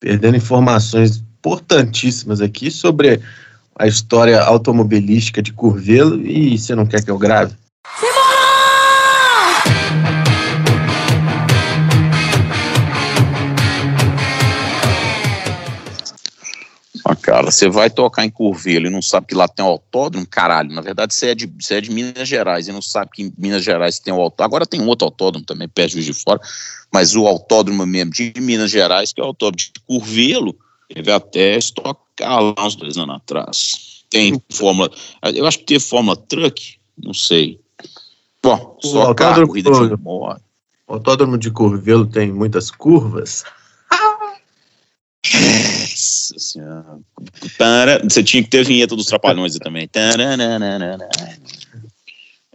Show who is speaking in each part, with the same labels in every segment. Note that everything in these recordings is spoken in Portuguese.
Speaker 1: perdendo informações importantíssimas aqui sobre a história automobilística de Curvelo e você não quer que eu grave?
Speaker 2: Ah, cara, você vai tocar em Curvelo e não sabe que lá tem um autódromo, caralho. Na verdade, você é, de, você é de Minas Gerais e não sabe que em Minas Gerais tem um autódromo. Agora tem um outro autódromo também, perto de Fora, mas o autódromo mesmo de Minas Gerais, que é o autódromo de Curvelo, teve até estocar lá uns dois anos atrás. Tem Fórmula. Eu acho que teve Fórmula Truck, não sei. Bom, só carro, corrida de moto.
Speaker 1: O autódromo de Curvelo tem muitas curvas.
Speaker 2: Tara- Você tinha que ter a vinheta dos Trapalhões também.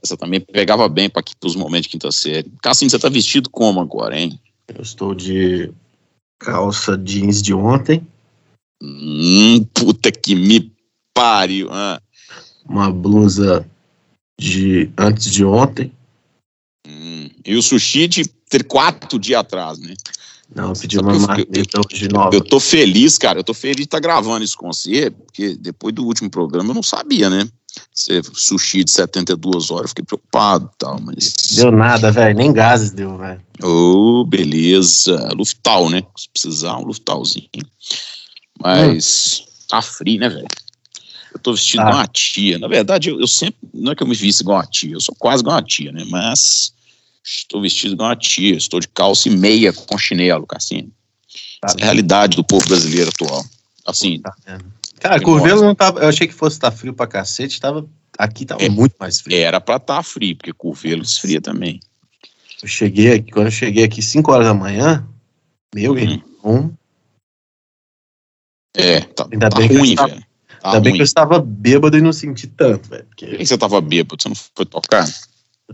Speaker 2: Essa também pegava bem para os momentos de quinta série. Cassinho, você tá vestido como agora, hein?
Speaker 1: Eu estou de calça jeans de ontem,
Speaker 2: Hum, puta que me pariu. Ah,
Speaker 1: uma blusa de antes de ontem.
Speaker 2: hum. E o sushi de ter quatro dias atrás, né?
Speaker 1: Não, eu pedi
Speaker 2: Sabe
Speaker 1: uma marmita hoje nova.
Speaker 2: Eu tô feliz, cara. Eu tô feliz de estar gravando isso com você, porque depois do último programa eu não sabia, né? Você, sushi de 72 horas, eu fiquei preocupado e tal, mas.
Speaker 1: Deu nada, velho. Nem gases deu, velho.
Speaker 2: Ô, beleza. Luftal, né? Se precisar, um Luftalzinho. Mas tá frio, né, velho? Eu tô vestido
Speaker 1: Tá.
Speaker 2: igual uma tia. Na verdade, eu, eu sempre. Não é que eu me visto igual uma tia, eu sou quase igual uma tia, né? Mas estou vestido igual uma tia. Estou de calça e meia com chinelo, Cassinho.
Speaker 1: Tá
Speaker 2: Essa é a realidade do povo brasileiro atual. Assim,
Speaker 1: Tá vendo? Cara,
Speaker 2: Que
Speaker 1: Curvelo não tava. Eu achei que fosse estar frio pra cacete. Tava, aqui tava
Speaker 2: É.
Speaker 1: muito mais frio.
Speaker 2: era pra estar frio, porque Curvelo esfria também.
Speaker 1: Eu cheguei aqui, quando eu cheguei aqui 5 horas da manhã, meu
Speaker 2: Hum.
Speaker 1: irmão,
Speaker 2: É, tá,
Speaker 1: Ainda
Speaker 2: tá
Speaker 1: bem que
Speaker 2: ruim,
Speaker 1: estava-
Speaker 2: velho. Tá
Speaker 1: ainda bem
Speaker 2: ruim.
Speaker 1: que eu estava bêbado e não senti tanto, velho.
Speaker 2: Por que
Speaker 1: Porque
Speaker 2: você tava bêbado? Você não foi tocar?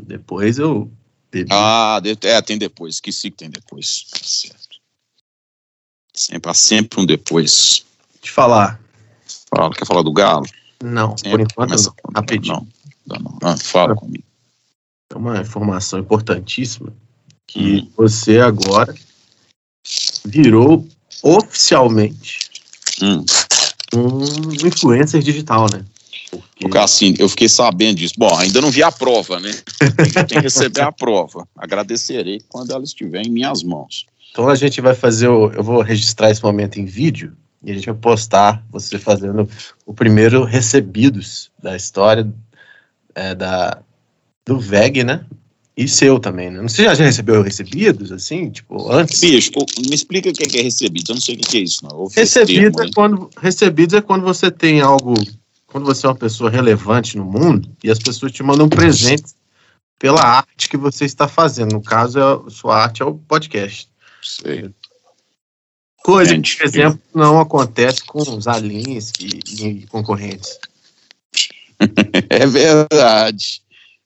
Speaker 1: depois eu bebi.
Speaker 2: Ah, de- é, tem depois. Esqueci que tem depois. Tá certo. Sempre, há sempre um depois.
Speaker 1: Te falar.
Speaker 2: Fala, quer falar do Galo?
Speaker 1: Não,
Speaker 2: Sempre
Speaker 1: por enquanto,
Speaker 2: começa-
Speaker 1: não. rapidinho.
Speaker 2: Não, dá não. Ah, fala comigo.
Speaker 1: É uma informação importantíssima que
Speaker 2: Hum.
Speaker 1: você agora virou oficialmente
Speaker 2: Hum.
Speaker 1: um influencer digital, né? Porque
Speaker 2: O Cassino, eu fiquei sabendo disso. Bom, ainda não vi a prova, né? Tem que receber a prova. Agradecerei quando ela estiver em minhas mãos.
Speaker 1: Então a gente vai fazer o. Eu vou registrar esse momento em vídeo e a gente vai postar você fazendo o primeiro recebidos da história é, da, do VEG, né? E seu também, né? Você já, já recebeu recebidos, assim, tipo, antes?
Speaker 2: Bicho, me explica o que é que é recebido. Eu não sei o que é isso, não.
Speaker 1: Recebidos
Speaker 2: termo
Speaker 1: é,
Speaker 2: aí.
Speaker 1: quando, recebidos é quando você tem algo. Quando você é uma pessoa relevante no mundo e as pessoas te mandam presentes pela arte que você está fazendo. No caso, é, a sua arte é o podcast.
Speaker 2: Sei.
Speaker 1: Coisa que, por exemplo, não acontece com os Alins e, e concorrentes.
Speaker 2: É verdade.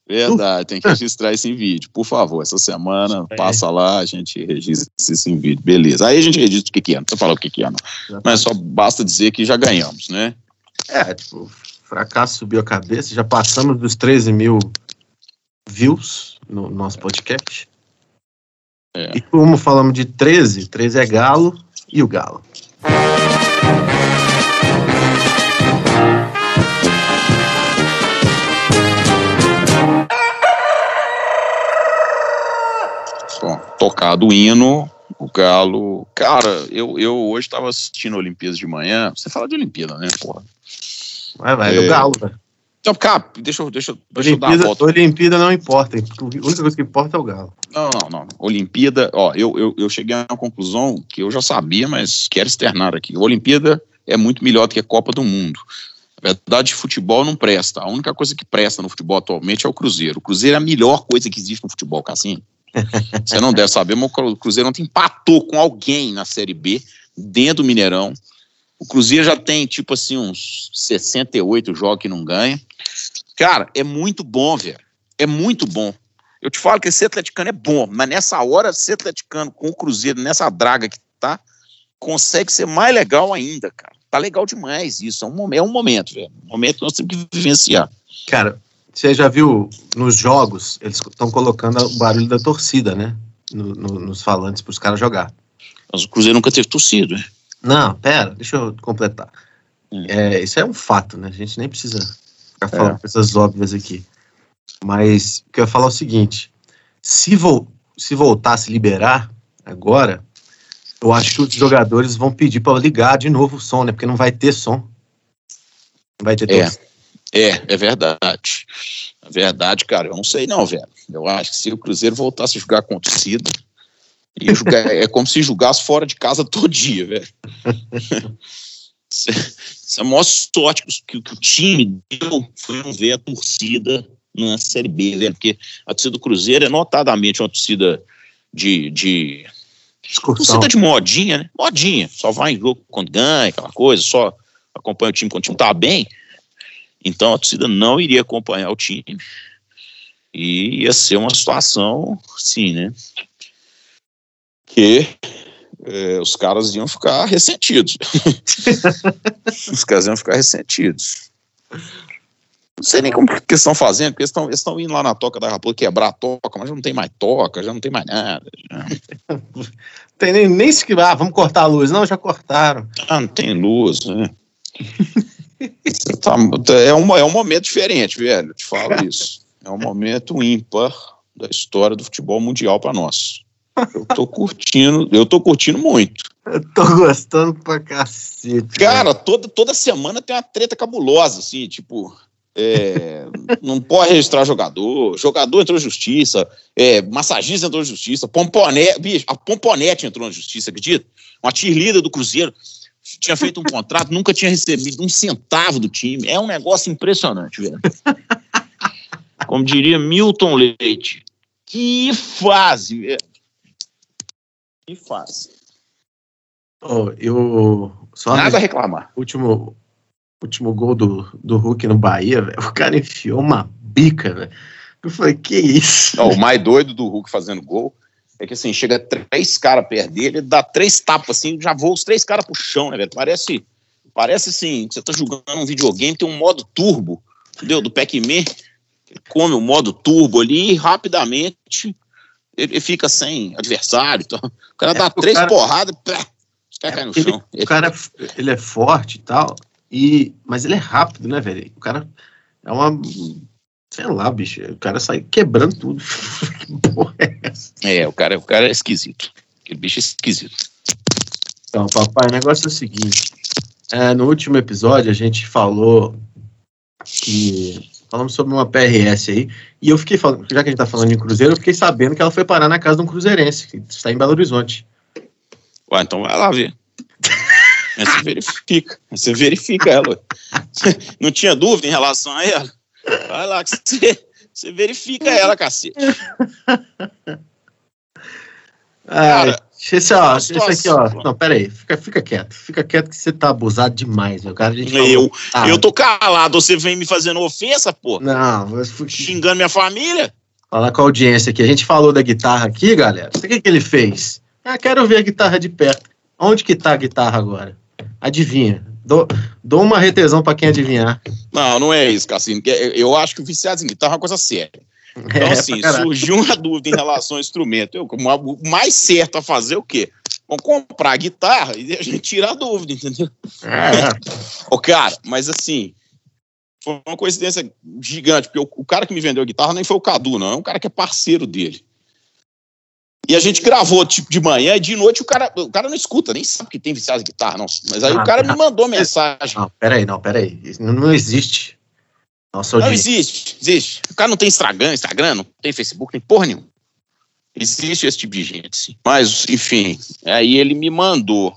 Speaker 2: Verdade, tem que registrar isso em vídeo. Por favor, essa semana
Speaker 1: É.
Speaker 2: passa lá, a gente registra isso em vídeo. Beleza. Aí a gente registra o que, que é. Não precisa falar o que, que é, não. Mas só basta dizer que já ganhamos, né?
Speaker 1: É, tipo, fracasso subiu a cabeça, já passamos dos 13 mil views no nosso podcast.
Speaker 2: É.
Speaker 1: E como falamos de 13, 13 é galo e o galo.
Speaker 2: Bom, tocado o hino, o Galo. Cara, eu, eu hoje estava assistindo a Olimpíadas de manhã. Você fala de Olimpíada, né, porra?
Speaker 1: Vai, vai,
Speaker 2: É.
Speaker 1: do galo, velho.
Speaker 2: Então, cara, deixa, eu- deixa, deixa eu dar a
Speaker 1: Olimpíada,
Speaker 2: volta.
Speaker 1: Olimpíada não importa, a única coisa que importa é o galo.
Speaker 2: Não, não, não. Olimpíada, ó, eu, eu, eu cheguei a uma conclusão que eu já sabia, mas quero externar aqui. Olimpíada é muito melhor do que a Copa do Mundo. Na verdade, futebol não presta. A única coisa que presta no futebol atualmente é o Cruzeiro. O Cruzeiro é a melhor coisa que existe no futebol, Cassim. Você não deve saber, mas o Cruzeiro ontem empatou com alguém na Série B, dentro do Mineirão. O Cruzeiro já tem, tipo assim, uns 68 jogos que não ganha. Cara, é muito bom, velho. É muito bom. Eu te falo que ser atleticano é bom, mas nessa hora, ser atleticano com o Cruzeiro, nessa draga que tá, consegue ser mais legal ainda, cara. Tá legal demais isso. É um, é um momento, velho. Um momento que nós temos que vivenciar.
Speaker 1: Cara, você já viu nos jogos, eles estão colocando o barulho da torcida, né? No- no- nos falantes para os caras jogar.
Speaker 2: Mas o Cruzeiro nunca teve torcido, né?
Speaker 1: Não, pera, deixa eu completar. Hum. É, isso é um fato, né? A gente nem precisa ficar falando é. coisas óbvias aqui. Mas o que eu ia falar é o seguinte: se, vo se voltar a se liberar agora, eu acho que os jogadores vão pedir para ligar de novo o som, né? Porque não vai ter som. Não vai ter
Speaker 2: é. É, é verdade. É verdade, cara. Eu não sei, não, velho. Eu acho que se o Cruzeiro voltasse a jogar com torcida, jogar, é como se jogasse fora de casa todo dia, velho. Isso é a maior sorte que, que, o time deu foi não ver a torcida na Série B, velho, porque a torcida do Cruzeiro é notadamente uma torcida de, de torcida de modinha, né? Modinha, só vai em jogo quando ganha, aquela coisa, só acompanha o time quando o time tá bem. Então a torcida não iria acompanhar o time. E ia ser uma situação, sim, né? Que é, os caras iam ficar ressentidos. os caras iam ficar ressentidos. Não sei nem como que eles estão fazendo, porque eles estão indo lá na toca da Raposa quebrar a toca, mas já não tem mais toca, já não tem mais nada.
Speaker 1: Já. tem nem, nem se ah, vamos cortar a luz. Não, já cortaram.
Speaker 2: Ah, não tem luz, né? tá, é, um, é um momento diferente, velho. Eu te falo isso. É um momento ímpar da história do futebol mundial para nós. Eu tô curtindo, eu tô curtindo muito.
Speaker 1: Eu tô gostando pra cacete.
Speaker 2: Cara, toda, toda semana tem uma treta cabulosa, assim, tipo. É, não pode registrar jogador, jogador entrou na justiça, é, massagista entrou na justiça, Pomponete, bicho, a Pomponete entrou na justiça, acredita? Uma tirlida do Cruzeiro tinha feito um contrato, nunca tinha recebido um centavo do time. É um negócio impressionante, velho. Como diria Milton Leite. Que fase, velho. Que fase.
Speaker 1: Oh, eu só
Speaker 2: Nada a reclamar.
Speaker 1: Último, último gol do, do Hulk no Bahia, velho. O cara enfiou uma bica, velho. Eu falei, que isso?
Speaker 2: Oh, o mais doido do Hulk fazendo gol é que assim, chega três caras perto dele, dá três tapas assim, já voa os três caras pro chão, né, velho? Parece, parece assim, você tá jogando um videogame, tem um modo turbo, entendeu? Do Pac-Man, ele come o modo turbo ali e rapidamente ele, ele, fica sem adversário. Então, o cara é, dá três cara, porradas, pá, os caras é, caem no
Speaker 1: ele,
Speaker 2: chão.
Speaker 1: O cara, ele é forte e tal, e, mas ele é rápido, né, velho? O cara é uma Sei lá, bicho, o cara sai quebrando tudo.
Speaker 2: que porra é essa? É, o cara, o cara é esquisito. Aquele bicho é esquisito.
Speaker 1: Então, papai, o negócio é o seguinte. É, no último episódio a gente falou que. Falamos sobre uma PRS aí. E eu fiquei falando, já que a gente tá falando de Cruzeiro, eu fiquei sabendo que ela foi parar na casa de um cruzeirense, que está em Belo Horizonte.
Speaker 2: Ué, então vai lá ver. Você verifica. Você verifica ela. Não tinha dúvida em relação a ela? Vai lá que você, você verifica ela, cacete.
Speaker 1: Cara, esse, ó, esse aqui, ó. Não, pera aí. Fica, fica quieto. Fica quieto que você tá abusado demais, meu cara.
Speaker 2: eu, ah, eu tô calado. Você vem me fazendo ofensa, pô?
Speaker 1: Não.
Speaker 2: Xingando minha família?
Speaker 1: Falar com a audiência aqui. A gente falou da guitarra aqui, galera. O que, que ele fez? Ah, quero ver a guitarra de perto. Onde que tá a guitarra agora? Adivinha. Dou, dou uma retesão para quem adivinhar.
Speaker 2: Não, não é isso, Cassino. Eu acho que o viciado em guitarra é uma coisa séria. Então, é, assim, surgiu uma dúvida em relação ao instrumento. Eu, o mais certo a fazer é o quê? Vamos comprar a guitarra e a gente tira a dúvida, entendeu? É. Ô, cara, mas assim, foi uma coincidência gigante, porque o, o, cara que me vendeu a guitarra nem foi o Cadu, não, é um cara que é parceiro dele. E a gente gravou tipo de manhã e de noite o cara, o cara não escuta, nem sabe que tem viciado de guitarra, não. Mas aí ah, o cara me mandou mensagem.
Speaker 1: Não, peraí, não, peraí. Isso não existe.
Speaker 2: Nossa, não existe, existe. O cara não tem Instagram, Instagram, não tem Facebook, nem porra nenhuma. Existe esse tipo de gente, sim. Mas, enfim, aí ele me mandou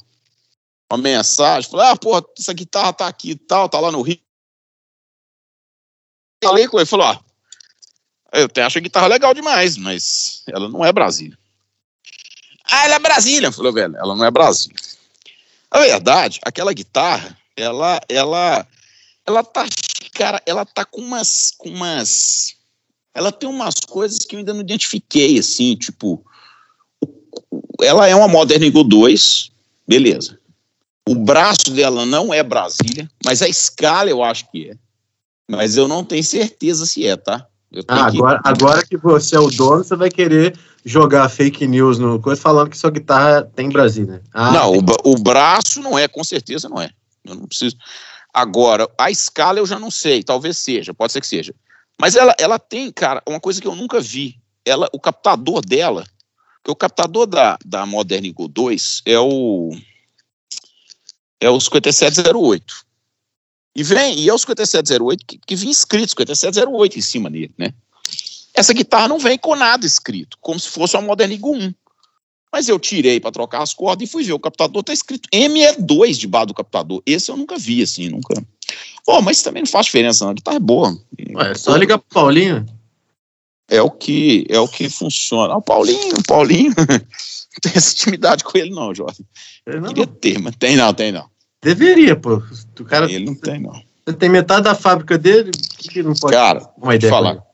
Speaker 2: uma mensagem, falou, ah, porra, essa guitarra tá aqui e tal, tá lá no Rio. Falei com ele, falou, ah, eu até acho a guitarra legal demais, mas ela não é Brasília. Ah, ela é Brasília. Falou, velho, ela não é Brasília. A verdade, aquela guitarra, ela, ela, ela tá, cara, ela tá com umas, com umas, ela tem umas coisas que eu ainda não identifiquei, assim, tipo, ela é uma Modern Eagle 2, beleza. O braço dela não é Brasília, mas a escala eu acho que é. Mas eu não tenho certeza se é, tá?
Speaker 1: Ah, agora, que... agora que você é o dono, você vai querer jogar fake news no coisa falando que sua guitarra tem em Brasília.
Speaker 2: Ah, não, tem... o, o braço não é, com certeza não é. Eu não preciso. Agora, a escala eu já não sei, talvez seja, pode ser que seja. Mas ela, ela tem, cara, uma coisa que eu nunca vi. Ela, o captador dela, que o captador da, da Modern Eagle 2 é o é o 5708. E vem, e é o 5708 que, que vinha escrito 5708 em cima dele, né? Essa guitarra não vem com nada escrito, como se fosse uma Modern Eagle 1. Mas eu tirei para trocar as cordas e fui ver. O captador tá escrito ME2 debaixo do captador. Esse eu nunca vi, assim, nunca. Pô, mas também não faz diferença, não. A guitarra é boa.
Speaker 1: Ué, é só ligar pro Paulinho.
Speaker 2: É o que é o que funciona. Ah, o Paulinho, o Paulinho. não tem essa intimidade com ele, não, Jorge. Não. Queria ter, mas tem não, tem não.
Speaker 1: Deveria, pô. O cara,
Speaker 2: ele não tem, não.
Speaker 1: Você tem metade da fábrica dele, que, que não pode
Speaker 2: Cara, uma ideia falar.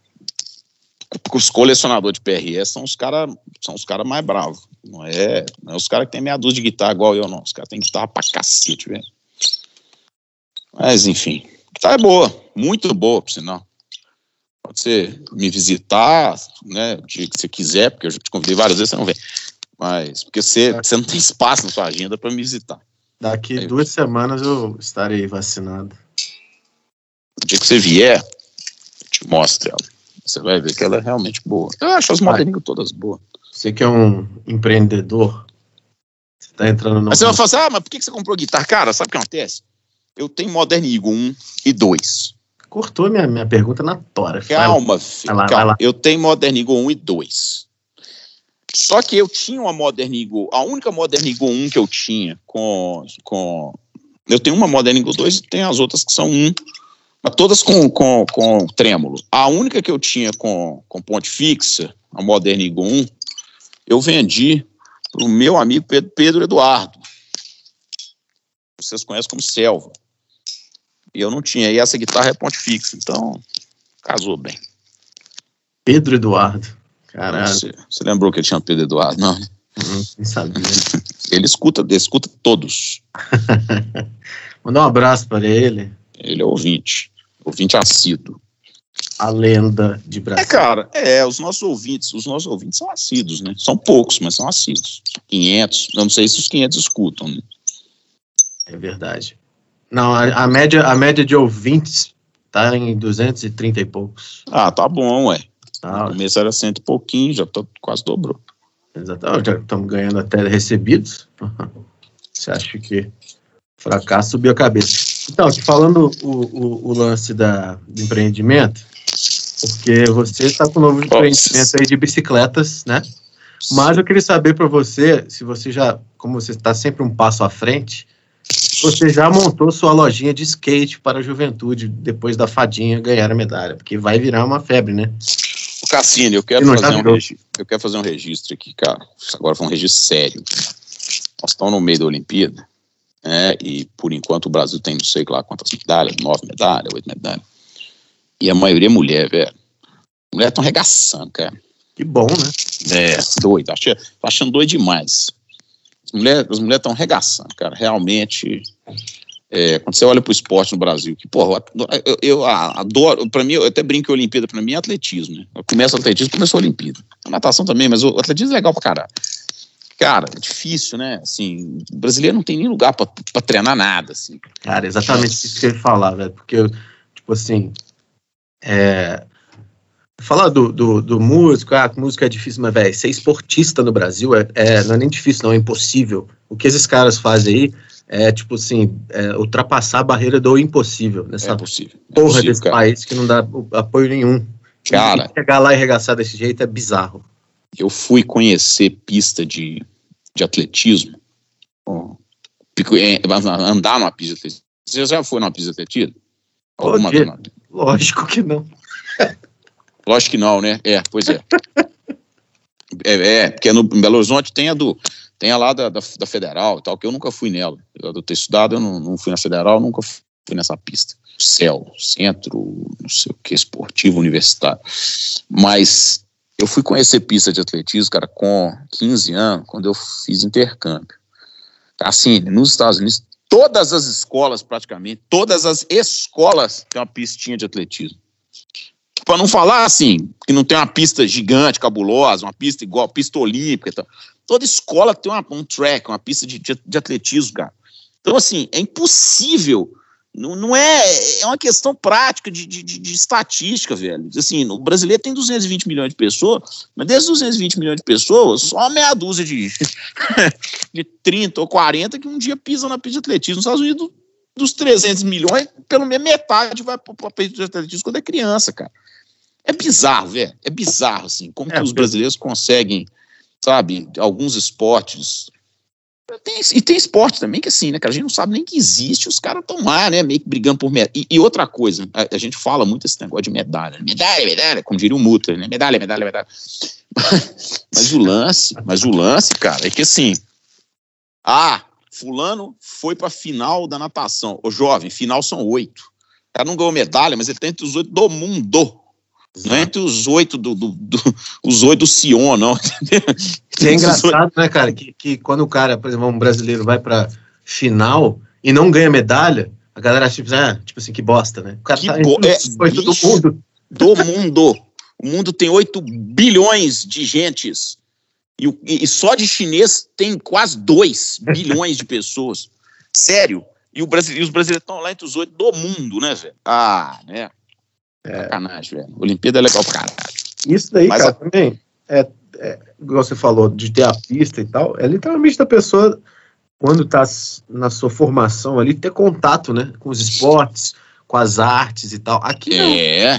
Speaker 2: Os colecionadores de PRS são os caras são os caras mais bravos. Não é, não é os caras que tem meia dúzia de guitarra igual eu, não. Os caras têm guitarra pra cacete, velho. Mas, enfim. Guitarra é boa. Muito boa, por sinal. Pode ser me visitar, né, o dia que você quiser, porque eu já te convidei várias vezes, você não vem. Mas, porque você, você não tem espaço na sua agenda para me visitar.
Speaker 1: Daqui Aí, duas semanas eu estarei vacinado.
Speaker 2: O dia que você vier, eu te mostro ela. Você vai ver que ela é realmente boa. Eu acho as moderninhas todas boas.
Speaker 1: Você que é um empreendedor, você tá entrando no.
Speaker 2: Mas você vai falar assim, ah, mas por que você comprou guitarra? Cara, sabe o que acontece? Eu tenho Modern Eagle 1 e 2.
Speaker 1: Cortou minha, minha pergunta na tora.
Speaker 2: Calma, filho, lá, calma. Eu tenho Modern Eagle 1 e 2. Só que eu tinha uma Modern Eagle, a única Modern Eagle 1 que eu tinha com. com eu tenho uma Modern Eagle 2 e tem as outras que são 1, mas todas com, com, com trêmulo. A única que eu tinha com, com ponte fixa, a Modern Eagle 1, eu vendi para o meu amigo Pedro, Pedro Eduardo. Vocês conhecem como Selva. E eu não tinha. E essa guitarra é ponte fixa, então casou bem.
Speaker 1: Pedro Eduardo. Caralho.
Speaker 2: Você, você lembrou que ele tinha Pedro Eduardo, não?
Speaker 1: Hum, não sabia.
Speaker 2: ele escuta, ele escuta todos.
Speaker 1: Mandar um abraço para ele.
Speaker 2: Ele é ouvinte. Ouvinte assíduo
Speaker 1: a lenda de Brasil.
Speaker 2: É, cara, é, os nossos ouvintes, os nossos ouvintes são assíduos, né? São poucos, mas são assíduos. 500, eu não sei se os 500 escutam, né?
Speaker 1: É verdade. Não, a, a, média, a média de ouvintes tá em 230 e poucos.
Speaker 2: Ah, tá bom, ué. Ah, no começo era cento e pouquinho, já tô, quase dobrou.
Speaker 1: Exatamente, já estamos ganhando até recebidos. Você acha que fracasso subiu a cabeça. Então, falando o, o, o lance da, do empreendimento, porque você está com um novo empreendimento aí de bicicletas, né? Mas eu queria saber para você, se você já, como você está sempre um passo à frente, você já montou sua lojinha de skate para a juventude depois da fadinha ganhar a medalha, porque vai virar uma febre, né?
Speaker 2: O Cassino, eu quero fazer um registro, eu quero fazer um registro aqui, cara. Agora foi um registro sério. Nós estamos no meio da Olimpíada, né? E por enquanto o Brasil tem não sei lá quantas medalhas, nove medalhas, oito medalhas. E a maioria é mulher, velho. Mulher tão regaçando, cara.
Speaker 1: Que bom, né?
Speaker 2: É, doido. Acho, tô achando doido demais. As mulheres as estão regaçando, cara. Realmente. É, quando você olha pro esporte no Brasil, que, porra, eu, eu adoro, pra mim, eu até brinco que a Olimpíada pra mim é atletismo, né? Eu começo o atletismo, começou a Olimpíada. A natação também, mas o atletismo é legal pra caralho. Cara, é difícil, né? Assim, o brasileiro não tem nem lugar pra, pra treinar nada, assim.
Speaker 1: Cara, exatamente isso que eu ia falar, velho, porque, tipo assim, é, falar do, do, do, músico, ah, música é difícil, mas, velho, ser esportista no Brasil é, é, não é nem difícil, não, é impossível. O que esses caras fazem aí é, tipo assim, é, ultrapassar a barreira do impossível nessa
Speaker 2: é possível,
Speaker 1: é porra possível, desse cara. país que não dá apoio nenhum.
Speaker 2: Cara,
Speaker 1: e chegar lá e arregaçar desse jeito é bizarro.
Speaker 2: Eu fui conhecer pista de, de atletismo, é, andar numa pista de atletismo. Você já foi numa pista de atletismo?
Speaker 1: Alguma vez? Lógico que não.
Speaker 2: Lógico que não, né? É, pois é. é, é, porque no em Belo Horizonte tem a do. Tem a lá da, da, da Federal e tal, que eu nunca fui nela. Eu, eu ter estudado, eu não, não fui na Federal, nunca fui nessa pista. CEL, Centro, não sei o que, esportivo universitário. Mas eu fui conhecer pista de atletismo, cara, com 15 anos, quando eu fiz intercâmbio. Assim, nos Estados Unidos, todas as escolas, praticamente, todas as escolas têm uma pistinha de atletismo. Para não falar assim, que não tem uma pista gigante, cabulosa, uma pista igual, pista olímpica e tal. Toda escola tem uma, um track, uma pista de, de, de atletismo, cara. Então, assim, é impossível não, não é. É uma questão prática de, de, de, estatística, velho. Assim, o brasileiro tem 220 milhões de pessoas, mas desses 220 milhões de pessoas, só meia dúzia de, de 30 ou 40 que um dia pisam na pista de atletismo. Nos Estados Unidos, dos 300 milhões, pelo menos metade vai para a pista de atletismo quando é criança, cara. É bizarro, velho. É bizarro, assim, como é, que os brasileiros conseguem, sabe, alguns esportes tem, e tem esporte também que assim, né, cara? A gente não sabe nem que existe, os caras estão lá, né? Meio que brigando por medalha. E, e, outra coisa, a, a, gente fala muito esse negócio de medalha. Medalha, medalha, como diria o Mutter, né? Medalha, medalha, medalha. mas o lance, mas o lance, cara, é que assim. Ah, fulano foi pra final da natação. Ô, jovem, final são oito. O cara não ganhou medalha, mas ele tá entre os oito do mundo. Não é entre os oito do, do, do, os oito do Sion, não.
Speaker 1: é engraçado, né, cara, que, que quando o cara, por exemplo, um brasileiro vai pra final e não ganha medalha, a galera tipo, ah, tipo assim, que bosta, né? O cara
Speaker 2: que tá bo é, bicho, do mundo. Do mundo. O mundo tem 8 bilhões de gentes. E, e, só de chinês tem quase 2 bilhões de pessoas. Sério. E, o Brasil, e os brasileiros estão lá entre os oito do mundo, né, velho? Ah, né? É. Sacanagem, velho. Olimpíada é legal pra caralho.
Speaker 1: Isso daí, Mas cara, a... também, é, é, igual você falou, de ter a pista e tal, é literalmente da pessoa, quando tá na sua formação ali, ter contato, né, com os esportes, com as artes e tal. Aqui
Speaker 2: é.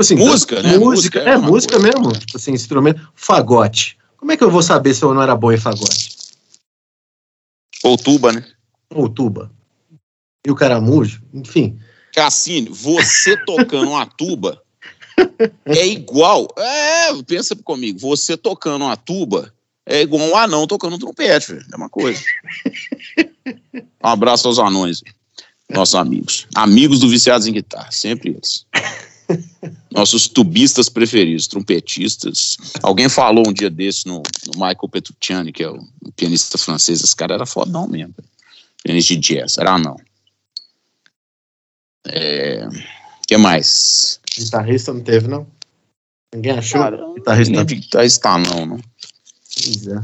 Speaker 1: Tipo assim, música, né? Música, é, é música coisa. mesmo. Tipo assim, instrumento. Fagote. Como é que eu vou saber se eu não era bom em fagote?
Speaker 2: Ou tuba, né?
Speaker 1: Ou tuba. E o caramujo, enfim.
Speaker 2: Cassino, você tocando uma tuba é igual. É, pensa comigo, você tocando uma tuba é igual um anão tocando um trompete, velho. É uma coisa. Um abraço aos anões, nossos amigos. Amigos do Viciados em Guitarra, sempre eles. Nossos tubistas preferidos, trompetistas. Alguém falou um dia desse no, no Michael Petrucciani, que é o, pianista francês. Esse cara era fodão mesmo. Pianista de jazz, era não. É, que mais?
Speaker 1: Guitarrista não teve, não? Ninguém achou?
Speaker 2: Cara, guitarrista, não. guitarrista não, não.
Speaker 1: Pois é.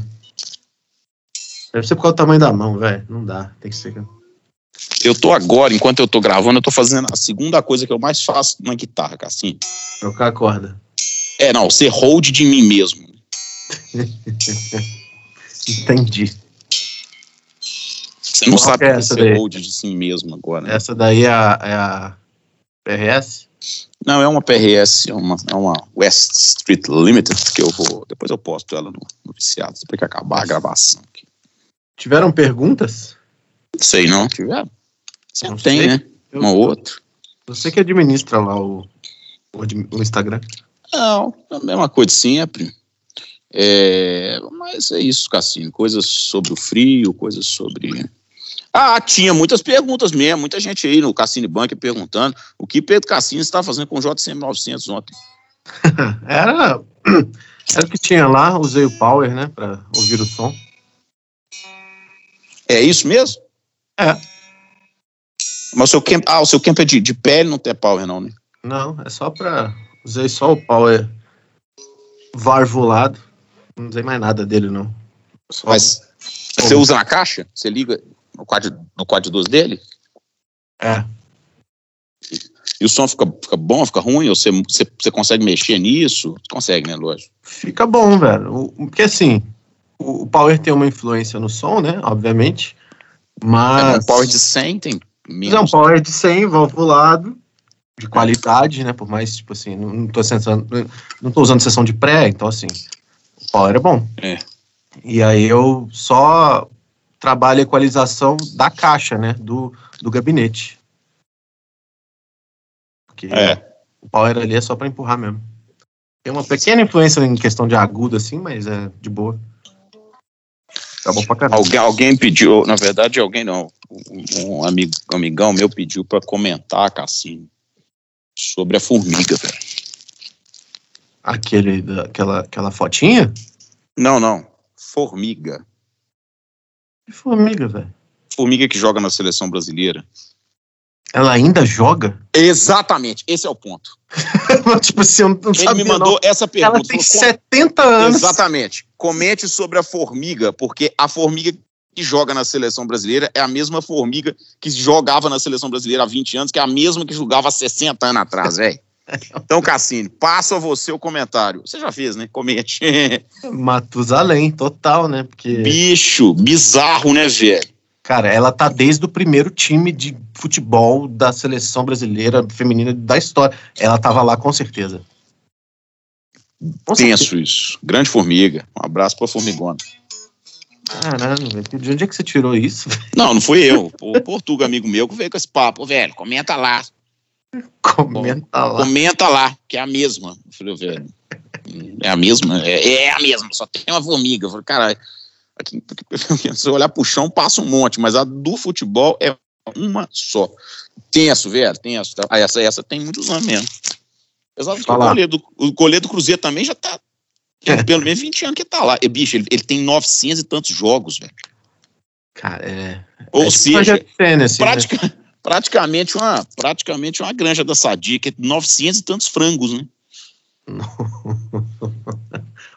Speaker 1: Deve ser por causa do tamanho da mão, velho. Não dá, tem que ser.
Speaker 2: Eu tô agora, enquanto eu tô gravando, eu tô fazendo a segunda coisa que eu mais faço na guitarra, Cassim.
Speaker 1: Trocar a corda.
Speaker 2: É, não, ser hold de mim mesmo.
Speaker 1: Entendi.
Speaker 2: Você não Qual sabe é ser hold de si mesmo agora.
Speaker 1: Né? Essa daí é a, é a, PRS?
Speaker 2: Não, é uma PRS, é uma, é uma West Street Limited, que eu vou. Depois eu posto ela no, no Viciado, depois que acabar a gravação. Aqui.
Speaker 1: Tiveram perguntas?
Speaker 2: Sei não, tiveram. Não tem, sei. né? Eu, uma ou outra.
Speaker 1: Você que administra lá o, o, o Instagram.
Speaker 2: Não, é a mesma coisa sempre. É, mas é isso, Cassino. Coisas sobre o frio, coisas sobre ah, tinha muitas perguntas mesmo, muita gente aí no Cassini Bank perguntando o que Pedro Cassini está fazendo com o JCM 900 ontem.
Speaker 1: era, era o que tinha lá, usei o Power, né, para ouvir o som.
Speaker 2: É isso mesmo?
Speaker 1: É.
Speaker 2: Mas o seu camp, ah, o seu camp é de, de pele, não tem Power não, né?
Speaker 1: Não, é só para usei só o Power varvulado, não usei mais nada dele não.
Speaker 2: Só Mas você usa na caixa? Você liga no quad, no quad 2 dele?
Speaker 1: É.
Speaker 2: E o som fica, fica bom, fica ruim? Ou você, você, você consegue mexer nisso? Consegue, né, lógico?
Speaker 1: Fica bom, velho. Porque assim, o, o Power tem uma influência no som, né? Obviamente. Mas. É, um
Speaker 2: Power de 100 tem
Speaker 1: menos. Não, Power de 100, valvulado, de qualidade, né? Por mais, tipo assim, não, não, tô, sensando, não tô usando sessão de pré, então assim, o Power é bom.
Speaker 2: É.
Speaker 1: E aí eu só trabalha a equalização da caixa, né? Do, do gabinete. Porque é. o power ali é só para empurrar mesmo. Tem uma pequena influência em questão de agudo, assim, mas é de boa.
Speaker 2: Tá bom pra caramba. Alguém, alguém pediu, na verdade, alguém não. Um, um amigo, um amigão meu pediu para comentar, Cassino, sobre a formiga, velho.
Speaker 1: Aquele, aquela, aquela fotinha?
Speaker 2: Não, não. Formiga.
Speaker 1: Que formiga, velho.
Speaker 2: Formiga que joga na seleção brasileira.
Speaker 1: Ela ainda joga?
Speaker 2: Exatamente, esse é o ponto.
Speaker 1: tipo assim, eu não
Speaker 2: Ele me mandou
Speaker 1: não.
Speaker 2: essa pergunta.
Speaker 1: Ela tem
Speaker 2: falou,
Speaker 1: 70 anos.
Speaker 2: Exatamente. Comente sobre a formiga, porque a formiga que joga na seleção brasileira é a mesma formiga que jogava na seleção brasileira há 20 anos, que é a mesma que jogava há 60 anos atrás, velho. Então, Cassini, passa a você o comentário. Você já fez, né? Comente.
Speaker 1: Matusalém, total, né? Porque,
Speaker 2: Bicho, bizarro, né, velho?
Speaker 1: cara, ela tá desde o primeiro time de futebol da seleção brasileira feminina da história. Ela tava lá com certeza. Com certeza.
Speaker 2: Tenso isso. Grande formiga. Um abraço pra formigona.
Speaker 1: Velho. De onde é que você tirou isso?
Speaker 2: Não, não fui eu. O Portuga, amigo meu, que veio com esse papo. Velho, comenta lá.
Speaker 1: Comenta lá.
Speaker 2: Comenta lá, que é a mesma. Eu falei, velho, é a mesma? É, é a mesma, só tem uma formiga. Eu falei, caralho, aqui, se você olhar pro chão, passa um monte, mas a do futebol é uma só. Tenso, velho, tenso. Ah, essa, essa tem muitos anos mesmo. Apesar do que o goleiro do, o goleiro do Cruzeiro também já tá. tem
Speaker 1: É.
Speaker 2: Pelo menos 20 anos que tá lá. E, bicho, ele, ele tem 900 e tantos jogos, velho.
Speaker 1: Cara, é.
Speaker 2: Ou
Speaker 1: é tipo
Speaker 2: seja,
Speaker 1: Senna, assim, né?
Speaker 2: Pratica- praticamente, uma, praticamente uma granja da Sadia, que é 900 e tantos frangos, né?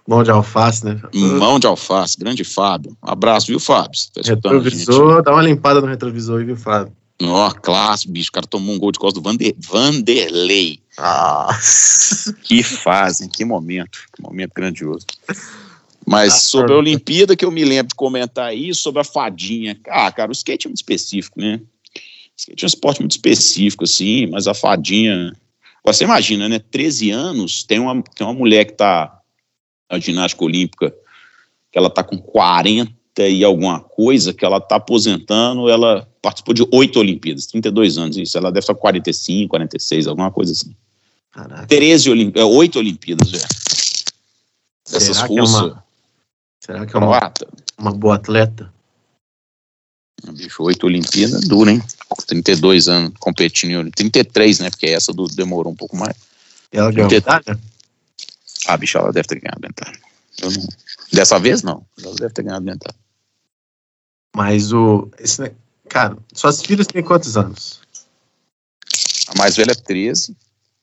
Speaker 1: Mão de alface, né?
Speaker 2: Mão de alface, grande Fábio. Um abraço, viu, Fábio? Tá?
Speaker 1: Retrovisor, dá uma limpada no retrovisor aí, viu, Fábio?
Speaker 2: Ó, clássico, bicho. O cara tomou um gol de costa do Vander, Vanderlei.
Speaker 1: Ah.
Speaker 2: Que fase, que momento. Que momento grandioso. Mas
Speaker 1: Ah,
Speaker 2: sobre a. Olimpíada, que eu me lembro de comentar aí, sobre a fadinha. Ah, cara, o skate é muito específico, né? Skate é um esporte muito específico, assim, mas a fadinha. Você imagina, né? 13 anos, tem uma, tem uma mulher que tá na ginástica olímpica, que ela tá com 40 e alguma coisa, que ela tá aposentando, ela participou de oito Olimpíadas, 32 anos, isso. Ela deve estar com 45, 46, alguma coisa assim.
Speaker 1: Caraca. 13
Speaker 2: Olim é, 8 Olimpíadas, velho. Essas
Speaker 1: Será que é uma- Será que é uma, uma boa atleta?
Speaker 2: Bicho, 8 Olimpíadas, dura, hein? 32 anos competindo em Olimpíada. 33, né? Porque essa do, demorou um pouco mais.
Speaker 1: E ela ganhou
Speaker 2: Trinta-
Speaker 1: medalha?
Speaker 2: Ah, bicho, ela deve ter ganhado medalha. Não- Dessa vez, não. Ela deve ter ganhado medalha.
Speaker 1: Mas o. Esse, cara, suas filhas têm quantos anos?
Speaker 2: A mais velha é 13,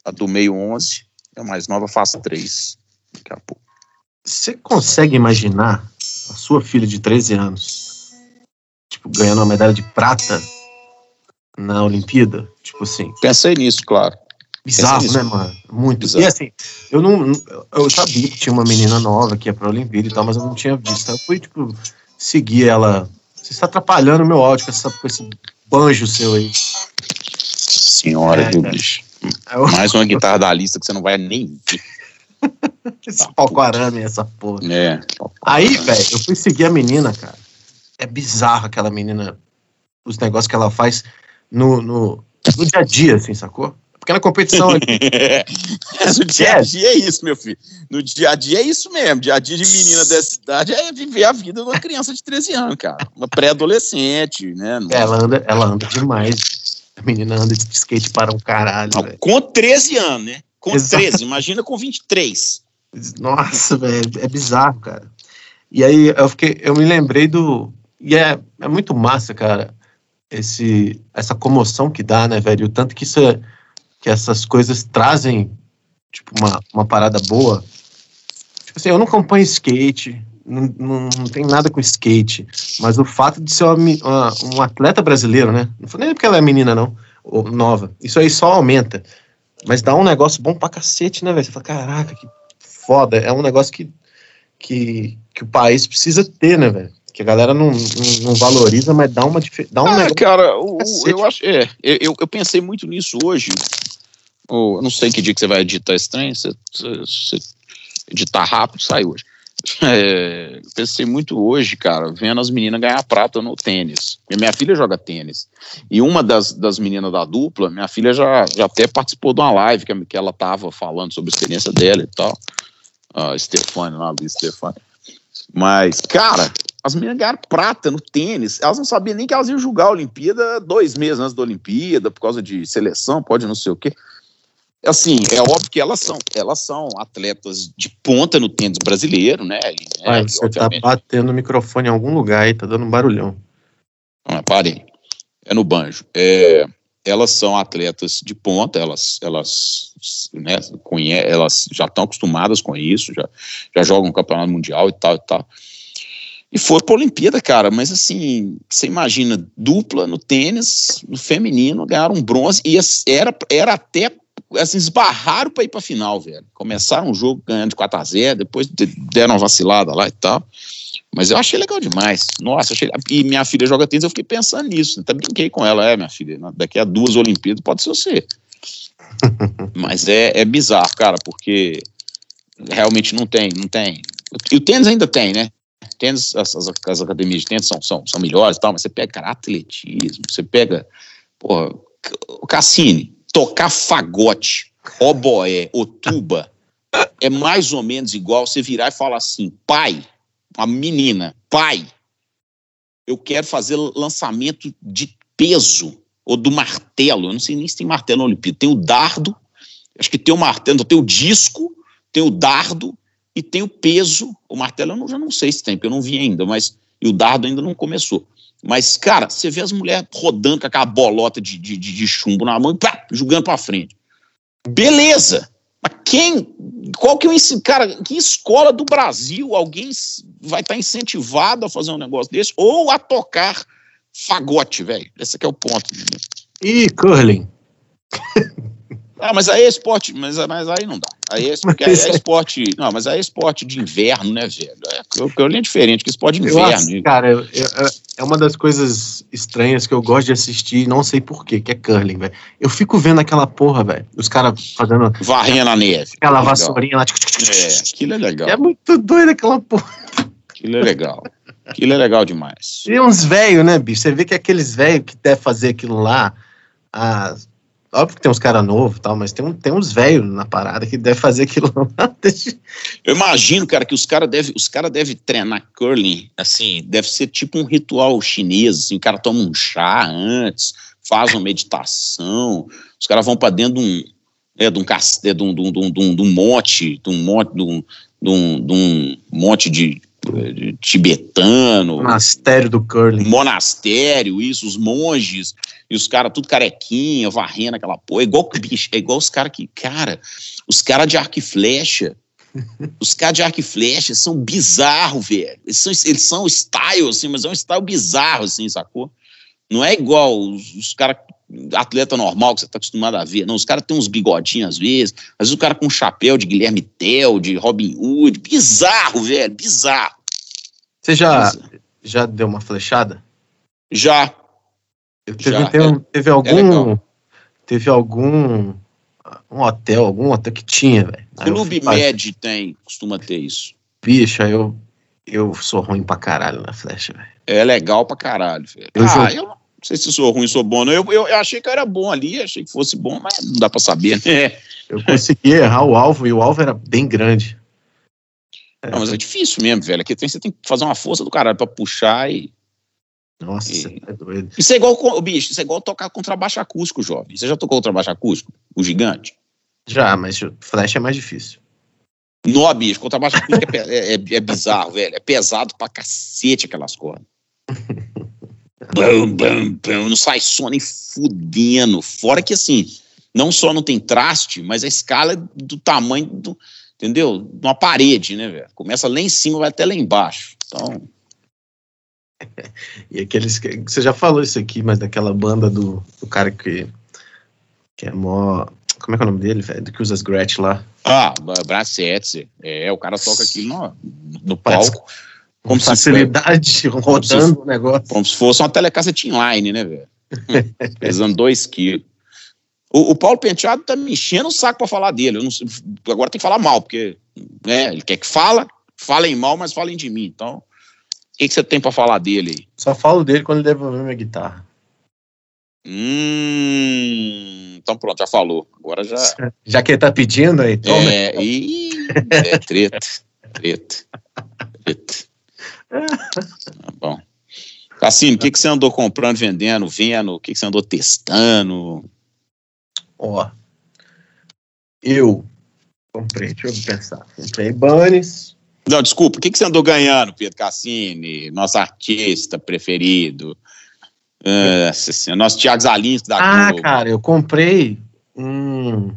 Speaker 2: a do meio 11, e a mais nova faz 3. Daqui a pouco.
Speaker 1: Você consegue imaginar a sua filha de 13 anos, tipo, ganhando uma medalha de prata na Olimpíada? Tipo assim,
Speaker 2: Pensei nisso, claro.
Speaker 1: bizarro,
Speaker 2: Pensa
Speaker 1: né,
Speaker 2: nisso.
Speaker 1: mano? Muito.
Speaker 2: Bizarro.
Speaker 1: E assim, eu não. Eu sabia que tinha uma menina nova que ia pra Olimpíada e tal, mas eu não tinha visto. Eu fui, tipo, seguir ela. Você está atrapalhando o meu áudio com, essa, com esse banjo seu aí.
Speaker 2: Senhora,
Speaker 1: É,
Speaker 2: viu,
Speaker 1: cara.
Speaker 2: bicho?
Speaker 1: Eu-
Speaker 2: Mais uma guitarra da lista que você não vai nem ver.
Speaker 1: Esse
Speaker 2: Tá,
Speaker 1: palco arame, essa porra.
Speaker 2: É.
Speaker 1: Aí, velho, eu fui seguir a menina, cara. É bizarro aquela menina, os negócios que ela faz no, no, no dia a dia, assim, sacou? Porque na competição
Speaker 2: Mas o dia a dia é isso, meu filho. No dia a dia é isso mesmo. Dia a dia de menina dessa idade é viver a vida de uma criança de 13 anos, cara. Uma pré-adolescente, né? Não-
Speaker 1: ela anda, ela anda demais. A menina anda de skate para um caralho,
Speaker 2: Não, com 13 anos, né? Com
Speaker 1: Exato.
Speaker 2: 13, imagina com 23.
Speaker 1: Nossa, velho, é bizarro, cara. E aí eu fiquei, eu me lembrei do. E é, é muito massa, cara, esse, essa comoção que dá, né, velho? O tanto que isso é, que essas coisas trazem, tipo, uma, uma parada boa. Tipo assim, eu não acompanho skate, não, não, não tem nada com skate, mas o fato de ser uma, uma- um atleta brasileiro, né? Não foi nem porque ela é menina, não, ou nova. Isso aí só aumenta. Mas dá um negócio bom pra cacete, né, velho? Você fala, caraca, que foda. É um negócio que, que, que o país precisa ter, né, velho? Que a galera não, não, não valoriza, mas dá uma dá um
Speaker 2: Ah,
Speaker 1: negócio.
Speaker 2: cara, o- eu acho. É, eu, eu pensei muito nisso hoje. Ou, eu não sei que dia que você vai editar esse trem. Você, você- editar rápido, sai hoje. É, pensei muito hoje, cara, vendo as meninas ganhar prata no tênis. Minha filha joga tênis. E uma das, das meninas da dupla, minha filha já, já até participou de uma live que, que ela tava falando sobre a experiência dela e tal. A Stefani, lá, Luiz Stefani. Mas, cara, as meninas ganharam prata no tênis. Elas não sabiam nem que elas iam jogar a Olimpíada dois meses antes da Olimpíada, por causa de seleção, pode não sei o quê. Assim, é óbvio que elas são, elas são atletas de ponta no tênis brasileiro, né? E,
Speaker 1: Pai,
Speaker 2: é,
Speaker 1: você tá
Speaker 2: obviamente-
Speaker 1: batendo o microfone em algum lugar aí, tá dando um barulhão.
Speaker 2: Ah, parem. É no banjo. É, elas são atletas de ponta, elas, elas, né, elas já estão acostumadas com isso, já, já jogam campeonato mundial e tal e tal. E foram para a Olimpíada, cara, mas assim, você imagina, dupla no tênis, no feminino, ganharam um bronze, e era, era até, assim, esbarraram para ir para final, velho. Começaram o jogo ganhando de 4 a 0 depois deram uma vacilada lá e tal. Mas eu achei legal demais. Nossa, achei... e minha filha joga tênis, eu fiquei pensando nisso. Até brinquei com ela, é, minha filha, daqui a duas Olimpíadas pode ser você. Mas é, é bizarro, cara, porque realmente não tem, não tem. E o tênis ainda tem, né? Tênis, as, as, as academias de tênis são, são, são melhores e tal, mas você pega, cara, atletismo, você pega, porra, Cassini, tocar fagote, oboé, ou tuba, é mais ou menos igual você virar e falar assim, pai, uma menina, pai, eu quero fazer lançamento de peso ou do martelo. Eu não sei nem se tem martelo na Olimpíada. Tem o dardo, acho que tem o martelo, tem o disco, tem o dardo e tem o peso. O martelo eu não, já não sei se tem, porque eu não vi ainda, mas e o dardo ainda não começou. Mas, cara, você vê as mulheres rodando com aquela bolota de, de, de chumbo na mão e pá, jogando para frente. Beleza! Mas quem, qual que é o cara, que escola do Brasil alguém vai estar tá incentivado a fazer um negócio desse ou a tocar fagote, velho? Esse aqui é o ponto.
Speaker 1: E curling.
Speaker 2: Ah, mas aí é esporte, mas, mas aí não dá. Aí é, porque aí é esporte. Não, mas aí é esporte de inverno, né, velho? É, o curling é diferente, que esporte de inverno. Acho,
Speaker 1: cara, eu, eu, é uma das coisas estranhas que eu gosto de assistir, não sei porquê, que é curling, velho. Eu fico vendo aquela porra, velho. Os caras fazendo.
Speaker 2: Varrinha na neve.
Speaker 1: Aquela vassourinha lá.
Speaker 2: É, aquilo é legal.
Speaker 1: É muito doido aquela porra.
Speaker 2: Aquilo é legal. Aquilo é legal demais.
Speaker 1: E uns velhos, né, bicho? Você vê que aqueles velhos que devem fazer aquilo lá. As Óbvio que tem uns caras novos e tal, mas tem, um, tem uns velhos na parada que deve fazer aquilo.
Speaker 2: Eu imagino, cara, que os caras devem cara deve treinar curling, assim, deve ser tipo um ritual chinês, assim, o cara toma um chá antes, faz uma meditação, os caras vão para dentro de um, é, de um, de um, um, um, um monte, de um monte, de um, um, de um monte de tibetano.
Speaker 1: Monastério do curling.
Speaker 2: Monastério, isso, os monges, e os caras tudo carequinha, varrendo aquela porra. É igual, bicho, é igual os caras que, cara, os caras de arco e flecha. Os caras de arco e flecha são bizarros, velho. Eles são, eles são style, assim, mas é um style bizarro, assim, sacou? Não é igual os, os caras, atleta normal que você tá acostumado a ver. Não, os caras têm uns bigodinhos às vezes. Às vezes o cara com um chapéu de Guilherme Tell, de Robin Hood. Bizarro, velho, bizarro.
Speaker 1: Você já, já deu uma flechada?
Speaker 2: Já.
Speaker 1: Teve, já, teve, é, teve algum. É teve algum. Um hotel, algum hotel que tinha, velho.
Speaker 2: Clube Med tem, costuma ter isso.
Speaker 1: Bicho, eu, eu sou ruim pra caralho na flecha, velho.
Speaker 2: É legal pra caralho, velho. Eu ah, eu não sei se sou ruim, sou bom. Eu, eu, eu, achei que eu era bom ali, achei que fosse bom, mas não dá pra saber, né?
Speaker 1: Eu consegui errar o alvo e o alvo era bem grande.
Speaker 2: É. Não, mas é difícil mesmo, velho. Aqui tem, você tem que fazer uma força do caralho pra puxar e.
Speaker 1: Nossa, e... é doido.
Speaker 2: Isso é igual, bicho, isso é igual tocar contrabaixo acústico, jovem. Você já tocou contrabaixo acústico? O gigante?
Speaker 1: Já, mas flash é mais difícil.
Speaker 2: Nó, bicho, contrabaixo acústico é, é, é, é, bizarro, velho. É pesado pra cacete aquelas cordas. bam, bam, bam. Não sai som nem fudendo. Fora que, assim, não só não tem traste, mas a escala é do tamanho do entendeu? Uma parede, né, velho? Começa lá em cima, vai até lá embaixo. Então.
Speaker 1: e aqueles. Você já falou isso aqui, mas daquela banda do, do cara que. Que é mó. Como é que é o nome dele, velho? Do que usa as Gretchen lá.
Speaker 2: Ah, Bracetze. É, o cara toca aquilo no, no palco.
Speaker 1: Com facilidade, se, rodando o negócio.
Speaker 2: Como se fosse uma telecasset inline, né, velho? Pesando dois quilos. O, o, Paulo Penteado tá me enchendo o saco para falar dele. Não, agora tem que falar mal, porque né, ele quer que fala, falem mal, mas falem de mim. Então, o que, que você tem para falar dele aí?
Speaker 1: Só falo dele quando ele devolver minha guitarra.
Speaker 2: Hum, então pronto, já falou. Agora já.
Speaker 1: Já que ele tá pedindo aí,
Speaker 2: toma. É, e... é treta, treta, treta. Tá bom. Cassino, o que, que você andou comprando, vendendo, vendo? O que, que você andou testando?
Speaker 1: Ó, eu comprei, deixa eu pensar, comprei Bunnies.
Speaker 2: Não, desculpa, o que, que você andou ganhando, Pedro Cassini, nosso artista preferido? Nossa Nosso Thiago Zalinski da
Speaker 1: Ah, Globo. cara, eu comprei um,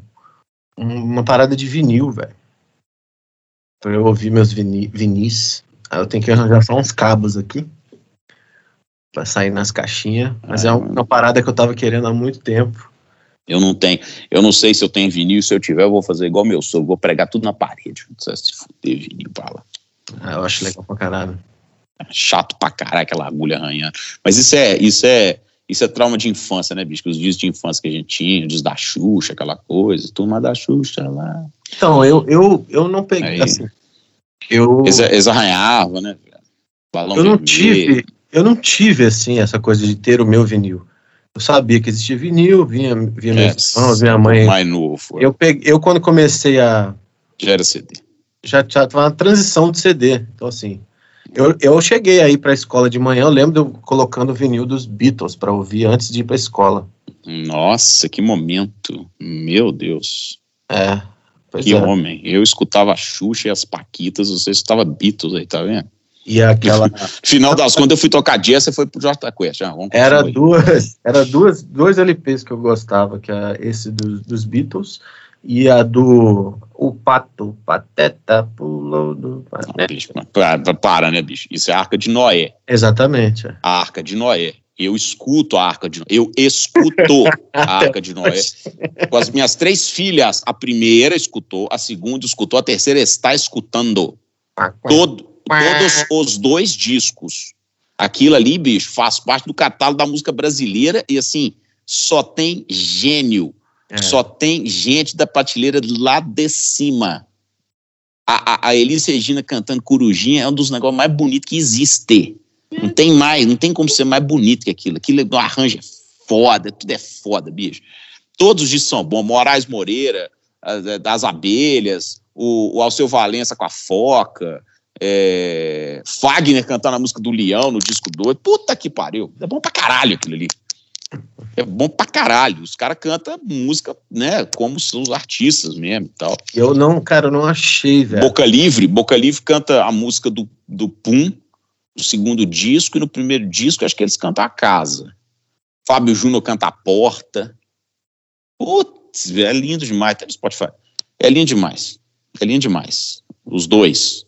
Speaker 1: uma parada de vinil, velho. Pra eu ouvir meus vini, vinis. Aí eu tenho que arranjar só uns cabos aqui. Pra sair nas caixinhas. Mas é uma parada que eu tava querendo há muito tempo.
Speaker 2: Eu não tenho. Eu não sei se eu tenho vinil. Se eu tiver, eu vou fazer igual meu sogro. Vou pregar tudo na parede. Se fuder vinil pra lá.
Speaker 1: Ah, eu acho legal pra caralho.
Speaker 2: Chato pra caralho aquela agulha arranhando. Mas isso é, isso é, isso é trauma de infância, né, bicho? Os dias de infância que a gente tinha, dias da Xuxa, aquela coisa, turma da Xuxa lá.
Speaker 1: Então, eu, eu, eu não peguei, Aí, assim, eu...
Speaker 2: Eles, eles arranhavam, né?
Speaker 1: Balão eu não vermelho. tive, eu não tive, assim, essa coisa de ter o meu vinil. Eu sabia que existia vinil, vinha, vinha é, minha mãe.
Speaker 2: Mais novo.
Speaker 1: Eu, peguei, eu, quando comecei a.
Speaker 2: Já era CD.
Speaker 1: Já estava na transição de CD. Então, assim, eu, eu cheguei aí para a escola de manhã, eu lembro de eu colocando o vinil dos Beatles para ouvir antes de ir para a escola.
Speaker 2: Nossa, que momento. Meu Deus.
Speaker 1: É.
Speaker 2: que é. homem. Eu escutava a Xuxa e as Paquitas, você escutava Beatles aí, tá vendo?
Speaker 1: E aquela.
Speaker 2: Final das contas, eu fui tocar jazz, você foi pro Jota Quest. Ah,
Speaker 1: era duas, era duas, dois LPs que eu gostava, que é esse dos, dos Beatles e a do o pato, pateta, pulou do
Speaker 2: pateta. bicho, para, para, né, bicho? Isso é a Arca de Noé.
Speaker 1: Exatamente.
Speaker 2: A Arca de Noé. Eu escuto a Arca de Noé. Eu escuto a Arca de Noé. Com as minhas três filhas, a primeira escutou, a segunda escutou, a terceira está escutando. Todo, todos os dois discos. Aquilo ali, bicho, faz parte do catálogo da música brasileira e assim, só tem gênio é. Só tem gente da prateleira lá de cima. A, a, a Elise Regina cantando Corujinha é um dos negócios mais bonitos que existe. Não tem mais, não tem como ser mais bonito que aquilo. Aquilo é arranjo é foda, tudo é foda, bicho. Todos os discos são bons. Moraes Moreira, das abelhas, o, o Alceu Valença com a foca, é, Fagner cantando a música do Leão no disco 2. Puta que pariu. É bom pra caralho aquilo ali. É bom pra caralho. Os caras cantam música, né? Como são os artistas mesmo e tal.
Speaker 1: Eu não, cara, eu não achei, velho.
Speaker 2: Boca Livre, Boca Livre canta a música do, do Pum, no segundo disco, e no primeiro disco acho que eles cantam a casa. Fábio Júnior canta a porta. Putz, é lindo demais. Tá no Spotify. É lindo demais. É lindo demais. Os dois.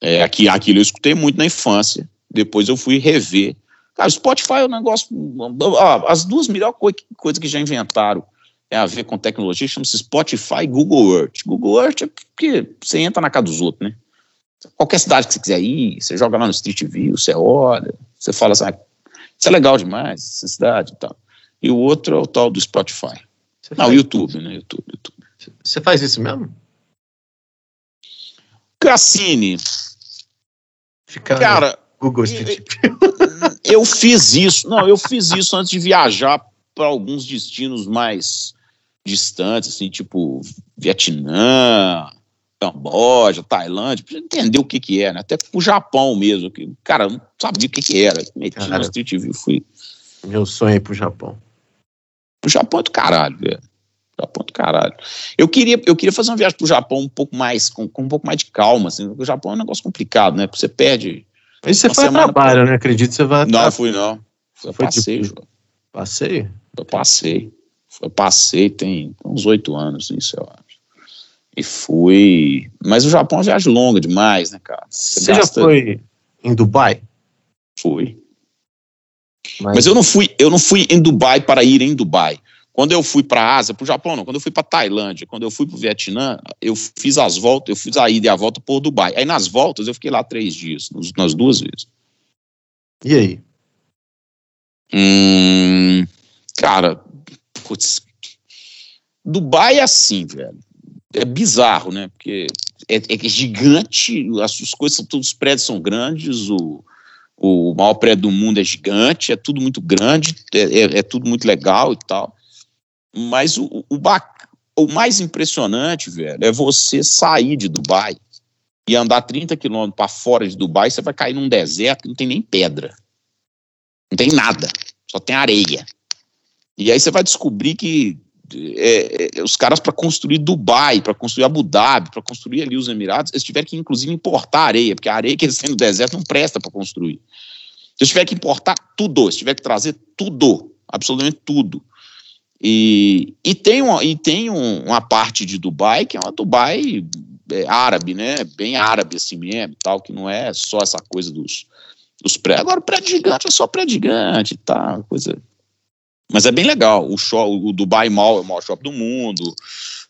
Speaker 2: É, aqui, aquilo eu escutei muito na infância. Depois eu fui rever Cara, o Spotify é um negócio. as duas melhores coisas que já inventaram é a ver com tecnologia, chama-se Spotify e Google Earth. Google Earth é porque você entra na casa dos outros, né? Qualquer cidade que você quiser ir, você joga lá no Street View, você olha, você fala assim, ah, isso é legal demais, essa cidade e tal. E o outro é o tal do Spotify. Você Não, o YouTube, né? YouTube, YouTube.
Speaker 1: Você faz isso mesmo?
Speaker 2: Cassini.
Speaker 1: Fica cara, Google Street
Speaker 2: View. Eu fiz isso, não, eu fiz isso antes de viajar para alguns destinos mais distantes, assim, tipo Vietnã, Camboja, Tailândia, para entender o que que é, né? Até o Japão mesmo, que, cara, não sabia o que que era. Meti no Street View, fui.
Speaker 1: Meu sonho é ir pro Japão.
Speaker 2: O Japão é do caralho, velho. Japão é do caralho. Eu queria, eu queria fazer uma viagem pro Japão um pouco mais, com, com um pouco mais de calma, assim, porque o Japão é um negócio complicado, né? Porque você perde
Speaker 1: mas você foi a trabalho, pra... né? Acredito que você vai.
Speaker 2: Não, fui não. Foi, passeio,
Speaker 1: tipo... Passeio?
Speaker 2: Foi passeio. Foi passeio, tem uns oito anos isso, eu acho. E fui. Mas o Japão é uma viagem longa demais, né, cara?
Speaker 1: Você, você gasta... já foi em Dubai?
Speaker 2: Fui. Mas... Mas eu não fui, eu não fui em Dubai para ir em Dubai. Quando eu fui para a Ásia, para o Japão não, quando eu fui para Tailândia, quando eu fui para o Vietnã, eu fiz as voltas, eu fiz a ida e a volta por Dubai. Aí nas voltas eu fiquei lá três dias, nas duas vezes.
Speaker 1: E aí?
Speaker 2: Hum, cara, putz, Dubai é assim, velho. É bizarro, né? Porque é, é gigante, as, as coisas são todos os prédios são grandes, o, o maior prédio do mundo é gigante, é tudo muito grande, é, é, é tudo muito legal e tal. Mas o, o, o mais impressionante, velho, é você sair de Dubai e andar 30 quilômetros para fora de Dubai, você vai cair num deserto que não tem nem pedra. Não tem nada, só tem areia. E aí você vai descobrir que é, é, os caras para construir Dubai, para construir Abu Dhabi, para construir ali os Emirados, eles tiveram que inclusive importar areia, porque a areia que eles têm no deserto não presta para construir. Se eu tiver que importar tudo, se tiver que trazer tudo, absolutamente tudo. E, e tem, uma, e tem um, uma parte de Dubai que é uma Dubai é, árabe, né? Bem árabe assim mesmo, tal, que não é só essa coisa dos, dos prédios. Agora, prédio gigante é só prédio gigante tá, coisa. Mas é bem legal. O, show, o Dubai Mall é o maior shopping do mundo.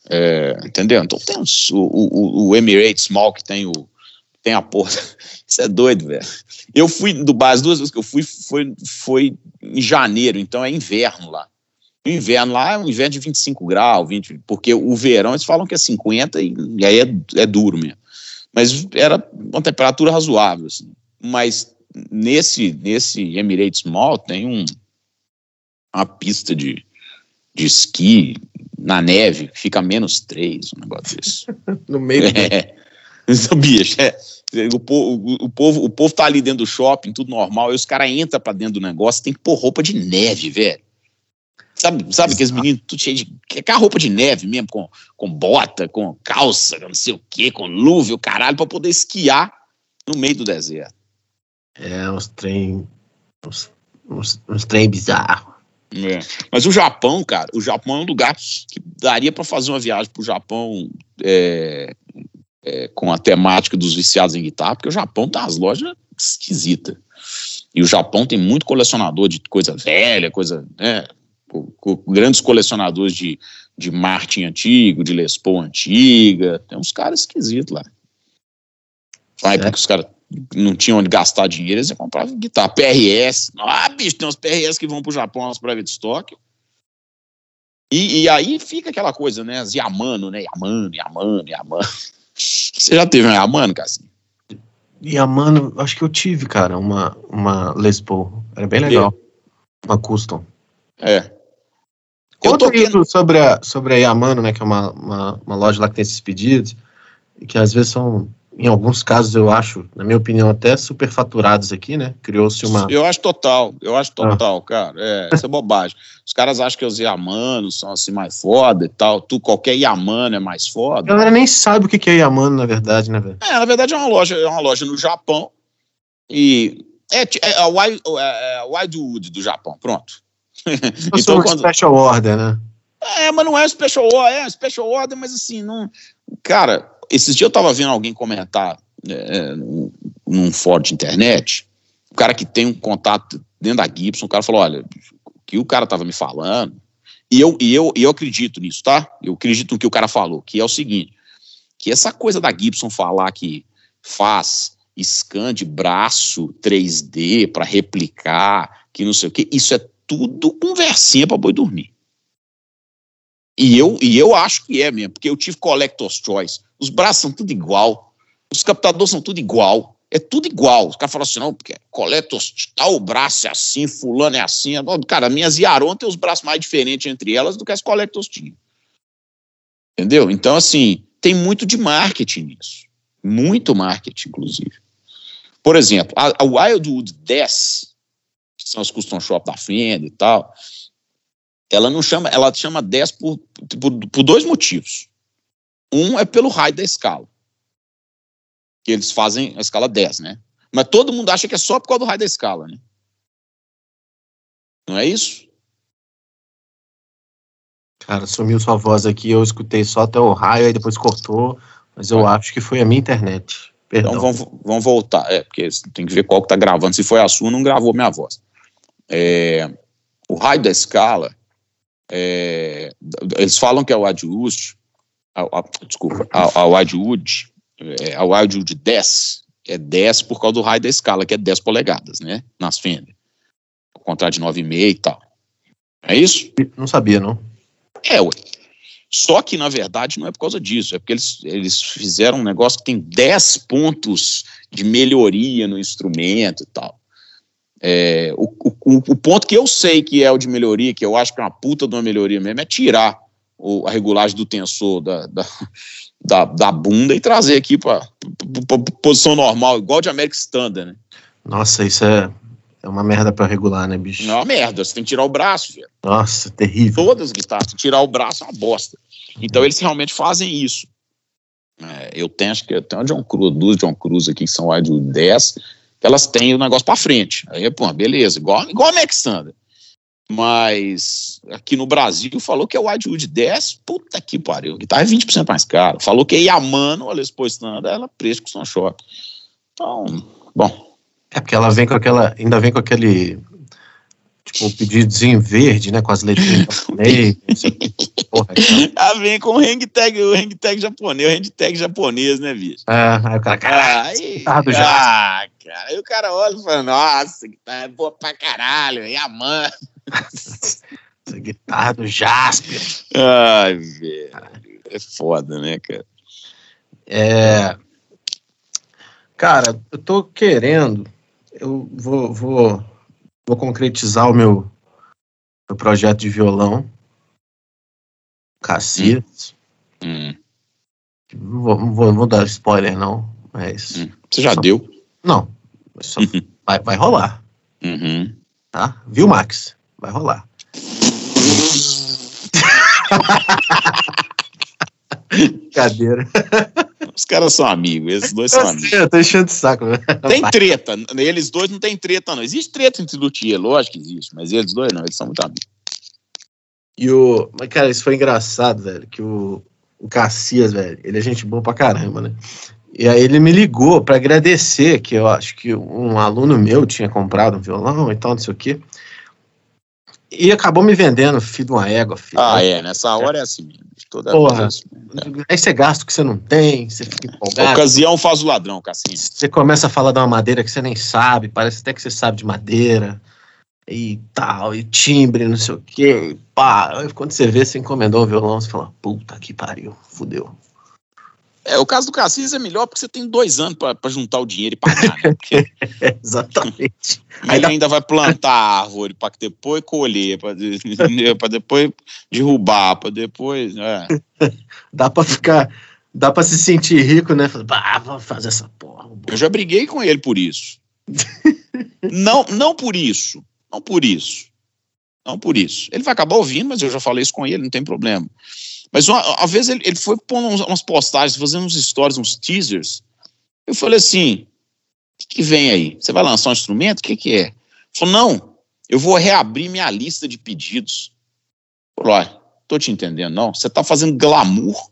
Speaker 2: É, entendeu? Então tem uns, o, o, o, Emirates Mall que tem o tem a porra. Isso é doido, velho. Eu fui do Dubai, as duas vezes que eu fui foi, foi em janeiro, então é inverno lá. O inverno lá é um inverno de 25 graus, 20, porque o verão eles falam que é 50 e, e aí é, é duro mesmo. Mas era uma temperatura razoável, assim. Mas nesse, nesse Emirates Mall tem um, uma pista de, de esqui na neve, fica menos 3, um negócio desse.
Speaker 1: no meio
Speaker 2: é, do... bicho, é, o, povo, o, povo, o povo tá ali dentro do shopping, tudo normal, e os caras entram pra dentro do negócio, tem que pôr roupa de neve, velho. Sabe, sabe aqueles meninos tudo cheio de. Com a roupa de neve mesmo, com, com bota, com calça, não sei o quê, com luva, o caralho, pra poder esquiar no meio do deserto.
Speaker 1: É, uns trem. Uns, uns, uns trem bizarros.
Speaker 2: É. Mas o Japão, cara, o Japão é um lugar que daria para fazer uma viagem pro Japão é, é, com a temática dos viciados em guitarra, porque o Japão tá as lojas esquisitas. E o Japão tem muito colecionador de coisa velha, coisa, né, grandes colecionadores de, de Martin antigo, de Les Paul antiga, tem uns caras esquisitos lá. Vai, porque os caras não tinham onde gastar dinheiro, eles compravam guitarra. PRS. Ah, bicho, tem uns PRS que vão pro Japão, as private stock. E, e aí fica aquela coisa, né? As Yamano, né? Yamano, Yamano, Yamano. Você já teve uma Yamano, Cassim?
Speaker 1: Yamano, acho que eu tive, cara, uma, uma Les Paul. Era bem legal. É. Uma custom.
Speaker 2: É.
Speaker 1: Conta toquei... sobre a, sobre a Yamano, né? Que é uma, uma, uma loja lá que tem esses pedidos. E que às vezes são em alguns casos, eu acho, na minha opinião, até superfaturados aqui, né? Criou-se uma.
Speaker 2: Eu acho total, eu acho total, ah. cara. É, isso é bobagem. Os caras acham que os Yamano são assim mais foda e tal. Tu, qualquer Yamano é mais foda.
Speaker 1: A galera nem sabe o que é Yamano, na verdade, né, velho?
Speaker 2: É, na verdade é uma loja, é uma loja no Japão. E. É, é a Wild, é, é Wildwood do Japão, pronto.
Speaker 1: então, quando... Special Order, né?
Speaker 2: É, mas não é Special Order, é Special Order, mas assim, não. Cara, esses dias eu estava vendo alguém comentar é, num fórum de internet, o cara que tem um contato dentro da Gibson, o cara falou, olha, que o cara estava me falando, e eu, e, eu, e eu acredito nisso, tá? Eu acredito no que o cara falou, que é o seguinte, que essa coisa da Gibson falar que faz scan de braço 3D para replicar, que não sei o que, isso é tudo conversinha para boi dormir. E eu, e eu acho que é mesmo, porque eu tive Collector's Choice. Os braços são tudo igual. Os captadores são tudo igual. É tudo igual. Os caras falam assim, não, porque Collector's tal braço é assim, fulano é assim. Cara, minhas Yaron tem os braços mais diferentes entre elas do que as Collector's tinham. Entendeu? Então, assim, tem muito de marketing nisso. Muito marketing, inclusive. Por exemplo, a, a Wildwood 10, que são as custom shop da Fender e tal, ela não chama, ela chama 10 por, por, por dois motivos. Um é pelo raio da escala. Que eles fazem a escala 10, né? Mas todo mundo acha que é só por causa do raio da escala, né? Não é isso?
Speaker 1: Cara, sumiu sua voz aqui, eu escutei só até o raio, aí depois cortou, mas eu é. acho que foi a minha internet. Perdão.
Speaker 2: Então vamos, vamos voltar, é, porque tem que ver qual que tá gravando. Se foi a sua, não gravou minha voz. É, o raio da escala é, eles falam que é o Adwood, a, a, desculpa, a, a Wildwood, é, a Wildwood 10, é 10 por causa do raio da escala, que é 10 polegadas, né, nas Fender. Ao contrário de 9,5 e tal. É isso?
Speaker 1: Não sabia, não.
Speaker 2: É, ué. Só que, na verdade, não é por causa disso, é porque eles, eles fizeram um negócio que tem 10 pontos de melhoria no instrumento e tal. É, o, o, o, o, ponto que eu sei que é o de melhoria, que eu acho que é uma puta de uma melhoria mesmo, é tirar o, a regulagem do tensor da, da, da, da bunda e trazer aqui para posição normal, igual de América Standard, né?
Speaker 1: Nossa, isso é, é uma merda para regular, né, bicho?
Speaker 2: Não é uma merda, você tem que tirar o braço, velho.
Speaker 1: Nossa, terrível.
Speaker 2: Todas as guitarras, tirar o braço é uma bosta. Então eles realmente fazem isso. É, eu tenho, acho que eu tenho o John Cruz, duas John Cruz aqui que são áudio 10, que elas têm o negócio para frente. Aí, pô, beleza, igual, igual a Alexander. Mas aqui no Brasil falou que é o Adwood 10, puta que pariu, guitarra é 20% mais caro. Falou que é Yamano, olha Les ela preço com o Sunshop. Então, bom.
Speaker 1: É porque ela vem com aquela, ainda vem com aquele tipo, pedidozinho verde, né, com as letrinhas
Speaker 2: ela é ah, vem com o hang tag, o hang tag japonês, o hang tag japonês, né, bicho?
Speaker 1: Ah, aí o cara, ah,
Speaker 2: aí, ah, cara, aí o cara olha e fala, nossa, que tá boa pra caralho, e a mãe.
Speaker 1: Essa guitarra do Jasper.
Speaker 2: Ai, velho. É foda, né, cara?
Speaker 1: É. Cara, eu tô querendo. Eu vou, vou, vou concretizar o meu, meu projeto de violão. Cacias. Hum. Não, vou, não, vou, não vou dar spoiler, não. Mas. Hum.
Speaker 2: Você já só, deu?
Speaker 1: Não. Só, vai, vai rolar.
Speaker 2: Uhum.
Speaker 1: Tá? Viu, Max? Vai rolar. Cadeira.
Speaker 2: Os caras são amigos, esses dois são amigos.
Speaker 1: Eu tô enchendo de saco. Né?
Speaker 2: Tem treta, eles dois não tem treta, não. Existe treta entre luthier, lógico que existe, mas eles dois não, eles são muito amigos.
Speaker 1: E o. Mas, cara, isso foi engraçado, velho. Que o, o Cassias, velho, ele é gente boa pra caramba, né? E aí ele me ligou para agradecer que eu acho que um aluno meu tinha comprado um violão e tal, não sei o quê. E acabou me vendendo, filho de uma égua. Filho.
Speaker 2: Ah, é, nessa hora é assim mesmo.
Speaker 1: Toda Porra, é aí você gasta o que você não tem, você fica empolgado.
Speaker 2: ocasião faz o ladrão, Cassinho.
Speaker 1: Você começa a falar de uma madeira que você nem sabe, parece até que você sabe de madeira e tal, e timbre, não sei o quê. Pá. Aí, quando você vê, você encomendou um violão, você fala, puta que pariu, fudeu.
Speaker 2: É, o caso do Cassis é melhor porque você tem dois anos para juntar o dinheiro e pagar. Né? Porque...
Speaker 1: Exatamente.
Speaker 2: Aí ainda, ainda vai plantar a árvore para depois colher, para depois derrubar, para depois. É.
Speaker 1: Dá para ficar. Dá para se sentir rico, né? Bah, vamos fazer essa porra.
Speaker 2: Eu já briguei com ele por isso. não, não por isso. Não por isso. Não por isso. Ele vai acabar ouvindo, mas eu já falei isso com ele, não tem problema. Mas uma, uma vez ele, ele foi pondo umas postagens, fazendo uns stories, uns teasers. Eu falei assim: o que, que vem aí? Você vai lançar um instrumento? O que, que é? Ele falou: não, eu vou reabrir minha lista de pedidos. Falei: olha, tô te entendendo, não. Você está fazendo glamour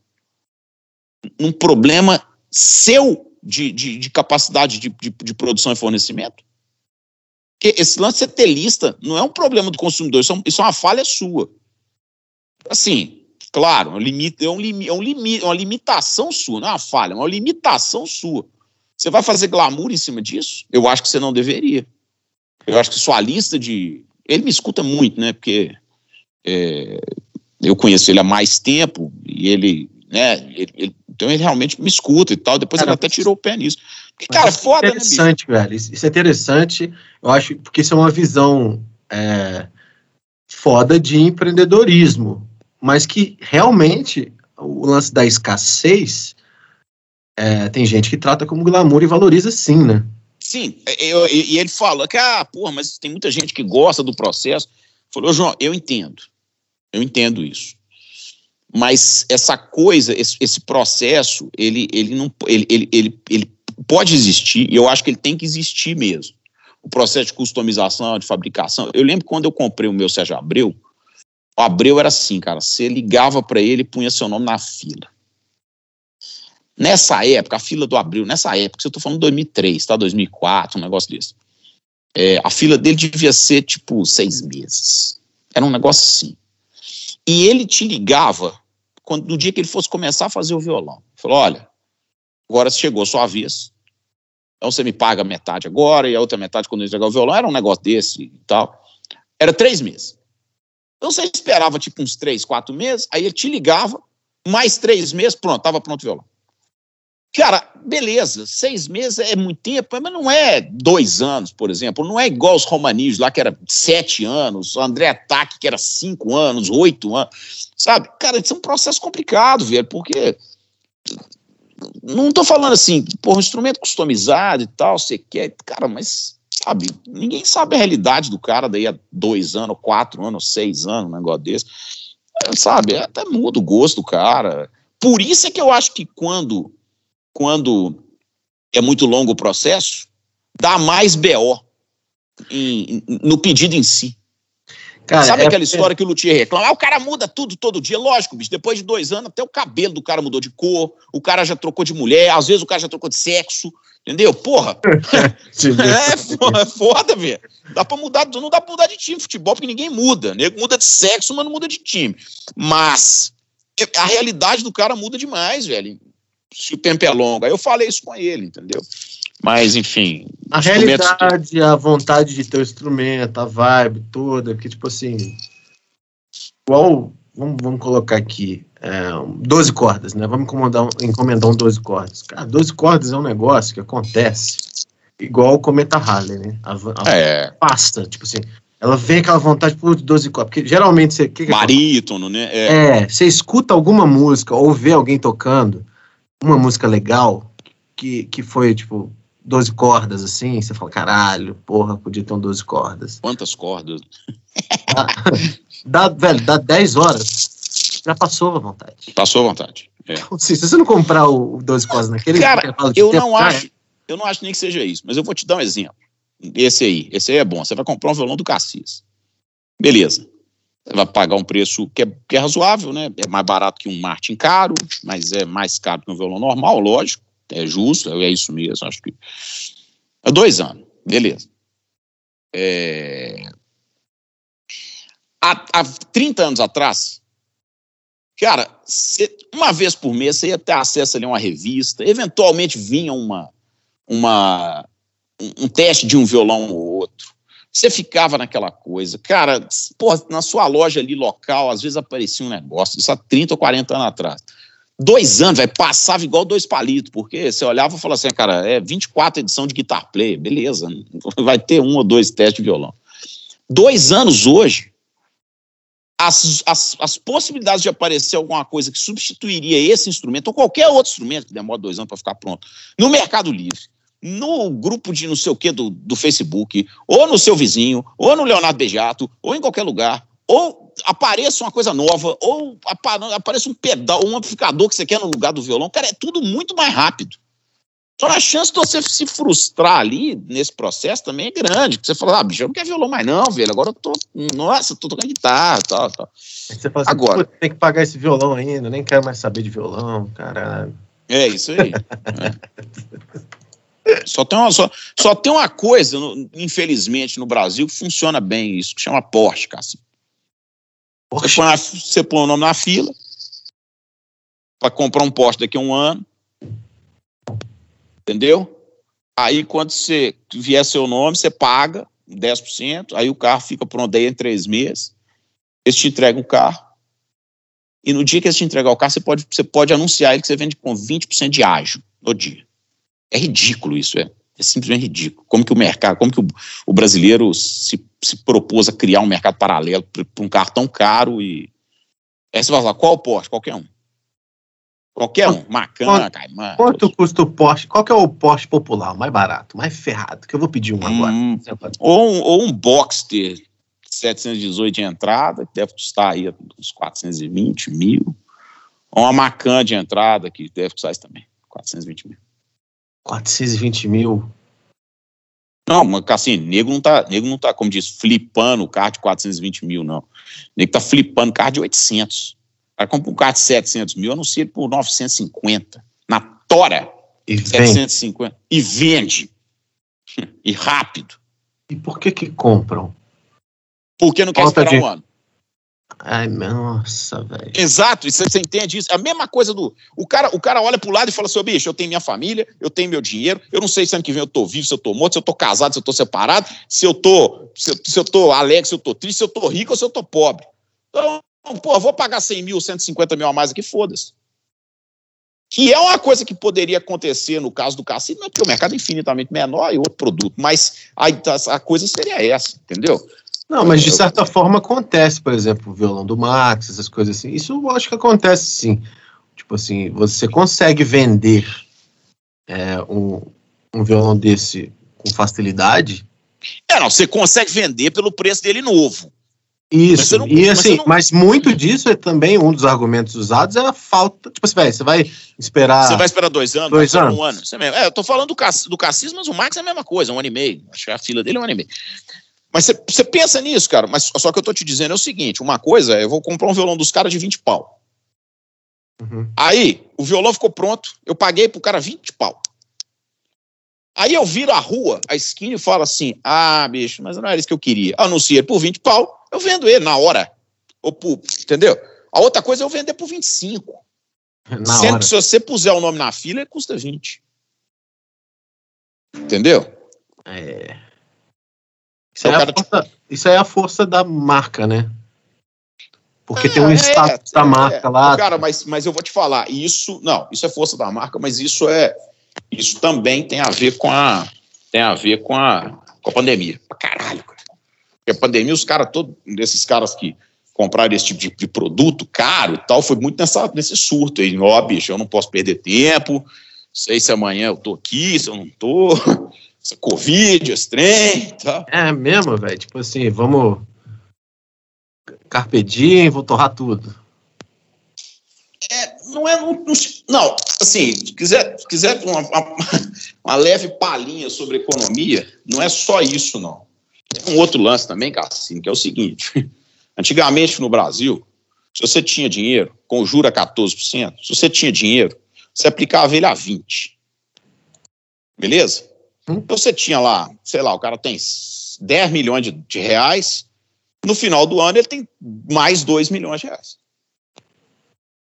Speaker 2: num problema seu de, de, de capacidade de, de, de, produção e fornecimento? Porque esse lance de você ter lista não é um problema do consumidor, isso é, isso é uma falha sua. Assim, Claro, é um limite, é, um limite, é um limite, é uma limitação sua, não é uma falha, é uma limitação sua. Você vai fazer glamour em cima disso? Eu acho que você não deveria. Eu acho que sua lista de. Ele me escuta muito, né? Porque é, eu conheço ele há mais tempo e ele, né? Ele, ele, então ele realmente me escuta e tal. Depois cara, ele até tirou o pé nisso. Porque, cara, é foda,
Speaker 1: né, interessante, né, velho. Isso é interessante. Eu acho porque isso é uma visão é, foda de empreendedorismo mas que realmente o lance da escassez é, tem gente que trata como glamour e valoriza sim, né?
Speaker 2: Sim, eu, e ele fala que, ah, porra, mas tem muita gente que gosta do processo. Falou, João, eu entendo, eu entendo isso. Mas essa coisa, esse, esse processo, ele, ele, não, ele, ele, ele, ele pode existir, e eu acho que ele tem que existir mesmo. O processo de customização, de fabricação. Eu lembro quando eu comprei o meu Sérgio Abreu, o Abreu era assim, cara. Você ligava para ele e punha seu nome na fila. Nessa época, a fila do Abreu, nessa época, eu tô falando 2003, tá? 2004, um negócio desse. É, a fila dele devia ser tipo seis meses. Era um negócio assim. E ele te ligava quando, no dia que ele fosse começar a fazer o violão. Falou: olha, agora chegou sua vez. Então você me paga metade agora e a outra metade quando eu entregar o violão. Era um negócio desse e tal. Era três meses. Então você esperava tipo uns três, quatro meses, aí ele te ligava, mais três meses, pronto, estava pronto o violão. Cara, beleza, seis meses é muito tempo, mas não é dois anos, por exemplo, não é igual os romanistas lá, que era sete anos, André Ataque, que era cinco anos, oito anos, sabe? Cara, isso é um processo complicado, velho, porque não tô falando assim, por um instrumento customizado e tal, você quer, cara, mas sabe? Ninguém sabe a realidade do cara daí há dois anos, quatro anos, seis anos, um negócio desse. É, sabe? Até muda o gosto do cara. Por isso é que eu acho que quando, quando é muito longo o processo, dá mais BO em, no pedido em si. Cara, Sabe é aquela história que o Luthier reclama? Ah, o cara muda tudo todo dia. Lógico, bicho. Depois de dois anos, até o cabelo do cara mudou de cor, o cara já trocou de mulher, às vezes o cara já trocou de sexo. Entendeu? Porra. é, porra, é foda, velho. Dá pra mudar, não dá pra mudar de time futebol, porque ninguém muda. Nego muda de sexo, mas não muda de time. Mas a realidade do cara muda demais, velho. Se o tempo é longo. Aí eu falei isso com ele, entendeu? Mas, enfim.
Speaker 1: A realidade, a vontade de ter o instrumento, a vibe toda, que tipo assim. Igual, vamos, vamos colocar aqui, é, 12 cordas, né? Vamos encomendar, encomendar um 12 cordas. Cara, 12 cordas é um negócio que acontece igual o Cometa Harley, né? A, a é. pasta, tipo assim. Ela vem aquela vontade por 12 cordas. Porque geralmente você. Que que
Speaker 2: Barítono, né?
Speaker 1: É. é, você escuta alguma música ou vê alguém tocando uma música legal que, que foi, tipo, 12 cordas, assim, você fala, caralho, porra, podia ter um 12 cordas.
Speaker 2: Quantas cordas?
Speaker 1: Dá, dá, velho, dá 10 horas, já passou a vontade.
Speaker 2: Passou a vontade. É.
Speaker 1: Então, se você não comprar o 12 cordas naquele...
Speaker 2: Cara, eu não acho, eu não acho nem que seja isso, mas eu vou te dar um exemplo. Esse aí, esse aí é bom. Você vai comprar um violão do Cassis. Beleza. Você vai pagar um preço que é, que é razoável, né? É mais barato que um Martin caro, mas é mais caro que um violão normal, lógico é justo, é isso mesmo, acho que. É dois anos, beleza. É... Há, há 30 anos atrás, cara, cê, uma vez por mês você ia ter acesso ali a uma revista, eventualmente vinha uma, uma, um, um teste de um violão ou outro. Você ficava naquela coisa. Cara, porra, na sua loja ali local, às vezes aparecia um negócio, isso há 30 ou 40 anos atrás dois anos, vai passava igual dois palitos, porque você olhava e falava assim, cara, é 24 edição de guitar play, beleza, vai ter um ou dois testes de violão. Dois anos hoje, as, as, as possibilidades de aparecer alguma coisa que substituiria esse instrumento, ou qualquer outro instrumento que demora dois anos para ficar pronto, no Mercado Livre, no grupo de não sei o que do, do Facebook, ou no seu vizinho, ou no Leonardo Bejato, ou em qualquer lugar, ou apareça uma coisa nova, ou apareça um pedal, um amplificador que você quer no lugar do violão. Cara, é tudo muito mais rápido. Só a chance de você se frustrar ali nesse processo também é grande. Você fala, ah, bicho, eu não quero violão mais não, velho. Agora eu tô, nossa, tô tocando guitarra, tal, tal.
Speaker 1: Você fala assim, Agora, tem que pagar esse violão ainda, nem quero mais saber de violão, caralho.
Speaker 2: É isso aí. é. Só tem, uma, só, só tem uma coisa, infelizmente, no Brasil que funciona bem isso, que chama Porsche, cara. Você põe, você põe o nome na fila para comprar um poste daqui a um ano. Entendeu? Aí, quando você vier seu nome, você paga 10%, aí o carro fica pronto aí em três meses. Eles te entregam o carro. E no dia que eles te entregar o carro, você pode, você pode anunciar ele que você vende com 20% de ágio no dia. É ridículo isso, é. É simplesmente ridículo. Como que o mercado, como que o, o brasileiro se, se propôs a criar um mercado paralelo para um carro tão caro e. Aí você vai falar, qual o Porsche? Qualquer um. Qualquer um. Macan, Caimã.
Speaker 1: Quanto custa o Porsche? Qual que é o Porsche popular, o mais barato, mais ferrado? Que eu vou pedir um agora. Hum,
Speaker 2: ou, um, ou um Boxster 718 de entrada, que deve custar aí uns 420 mil. Ou uma Macan de entrada, que deve custar isso também, 420 mil.
Speaker 1: 420 mil.
Speaker 2: Não, mas assim, nego não tá, nego não tá, como diz, flipando o carro de 420 mil, não. Nego tá flipando carro de 800. Aí compra um carro de 700 mil, anuncia ele por 950. Na tora.
Speaker 1: E 750.
Speaker 2: Vende. E vende. E rápido.
Speaker 1: E por que que compram?
Speaker 2: Porque não quer esperar de... um ano.
Speaker 1: Ai, nossa, velho.
Speaker 2: Exato, você, você entende isso? A mesma coisa do. O cara, o cara olha pro lado e fala assim: bicho, eu tenho minha família, eu tenho meu dinheiro, eu não sei se ano que vem eu tô vivo, se eu tô morto, se eu tô casado, se eu tô separado, se eu tô. Se eu, se eu tô alegre, se eu tô triste, se eu tô rico ou se eu tô pobre. Então, pô, vou pagar 100 mil, 150 mil a mais aqui, foda-se. Que é uma coisa que poderia acontecer no caso do cassino, porque o mercado é infinitamente menor e outro produto, mas a, a coisa seria essa, entendeu?
Speaker 1: Não, mas de certa forma acontece, por exemplo, o violão do Max, essas coisas assim. Isso eu acho que acontece sim. Tipo assim, você consegue vender é, um, um violão desse com facilidade.
Speaker 2: É, não, você consegue vender pelo preço dele novo.
Speaker 1: Isso, não, e assim, não... mas muito disso é também um dos argumentos usados é a falta. Tipo assim, você vai esperar.
Speaker 2: Você vai esperar dois anos,
Speaker 1: dois anos.
Speaker 2: um ano. É, eu tô falando do, Cass, do Cassis, mas o Max é a mesma coisa, um ano e meio. Acho que a fila dele é um ano e meio. Mas você pensa nisso, cara. Mas só que eu tô te dizendo é o seguinte: uma coisa é eu vou comprar um violão dos caras de 20 pau. Uhum. Aí, o violão ficou pronto, eu paguei pro cara 20 pau. Aí eu viro a rua, a esquina, e falo assim: ah, bicho, mas não era isso que eu queria. Anunciei por 20 pau, eu vendo ele na hora. Ou por, entendeu? A outra coisa é eu vender por 25. Na Sendo hora. que se você puser o nome na fila, custa 20. Entendeu?
Speaker 1: É. Isso, então, é, cara, força, tipo... isso é a força da marca, né? Porque é, tem um é, status é, da marca lá.
Speaker 2: Cara, mas, mas eu vou te falar, isso. Não, isso é força da marca, mas isso é. Isso também tem a ver com a. Tem a ver com a, com a pandemia. Pra caralho, cara. Porque a pandemia, os caras, todos, esses caras que compraram esse tipo de, de, produto caro e tal, foi muito nessa, nesse surto aí. Ó, bicho, eu não posso perder tempo. Sei se amanhã eu tô aqui, se eu não tô. Essa Covid, esse trem e tal.
Speaker 1: É mesmo, velho. Tipo assim, vamos Carpe diem, vou torrar tudo.
Speaker 2: É, não é. Não, não assim, se quiser, se quiser uma, uma, uma, leve palhinha sobre economia, não é só isso, não. Tem um outro lance também, Cassino, que é o seguinte: antigamente no Brasil, se você tinha dinheiro, com juro a 14%, se você tinha dinheiro, você aplicava ele a 20%. Beleza? Então você tinha lá, sei lá, o cara tem 10 milhões de, de reais, no final do ano, ele tem mais 2 milhões de reais.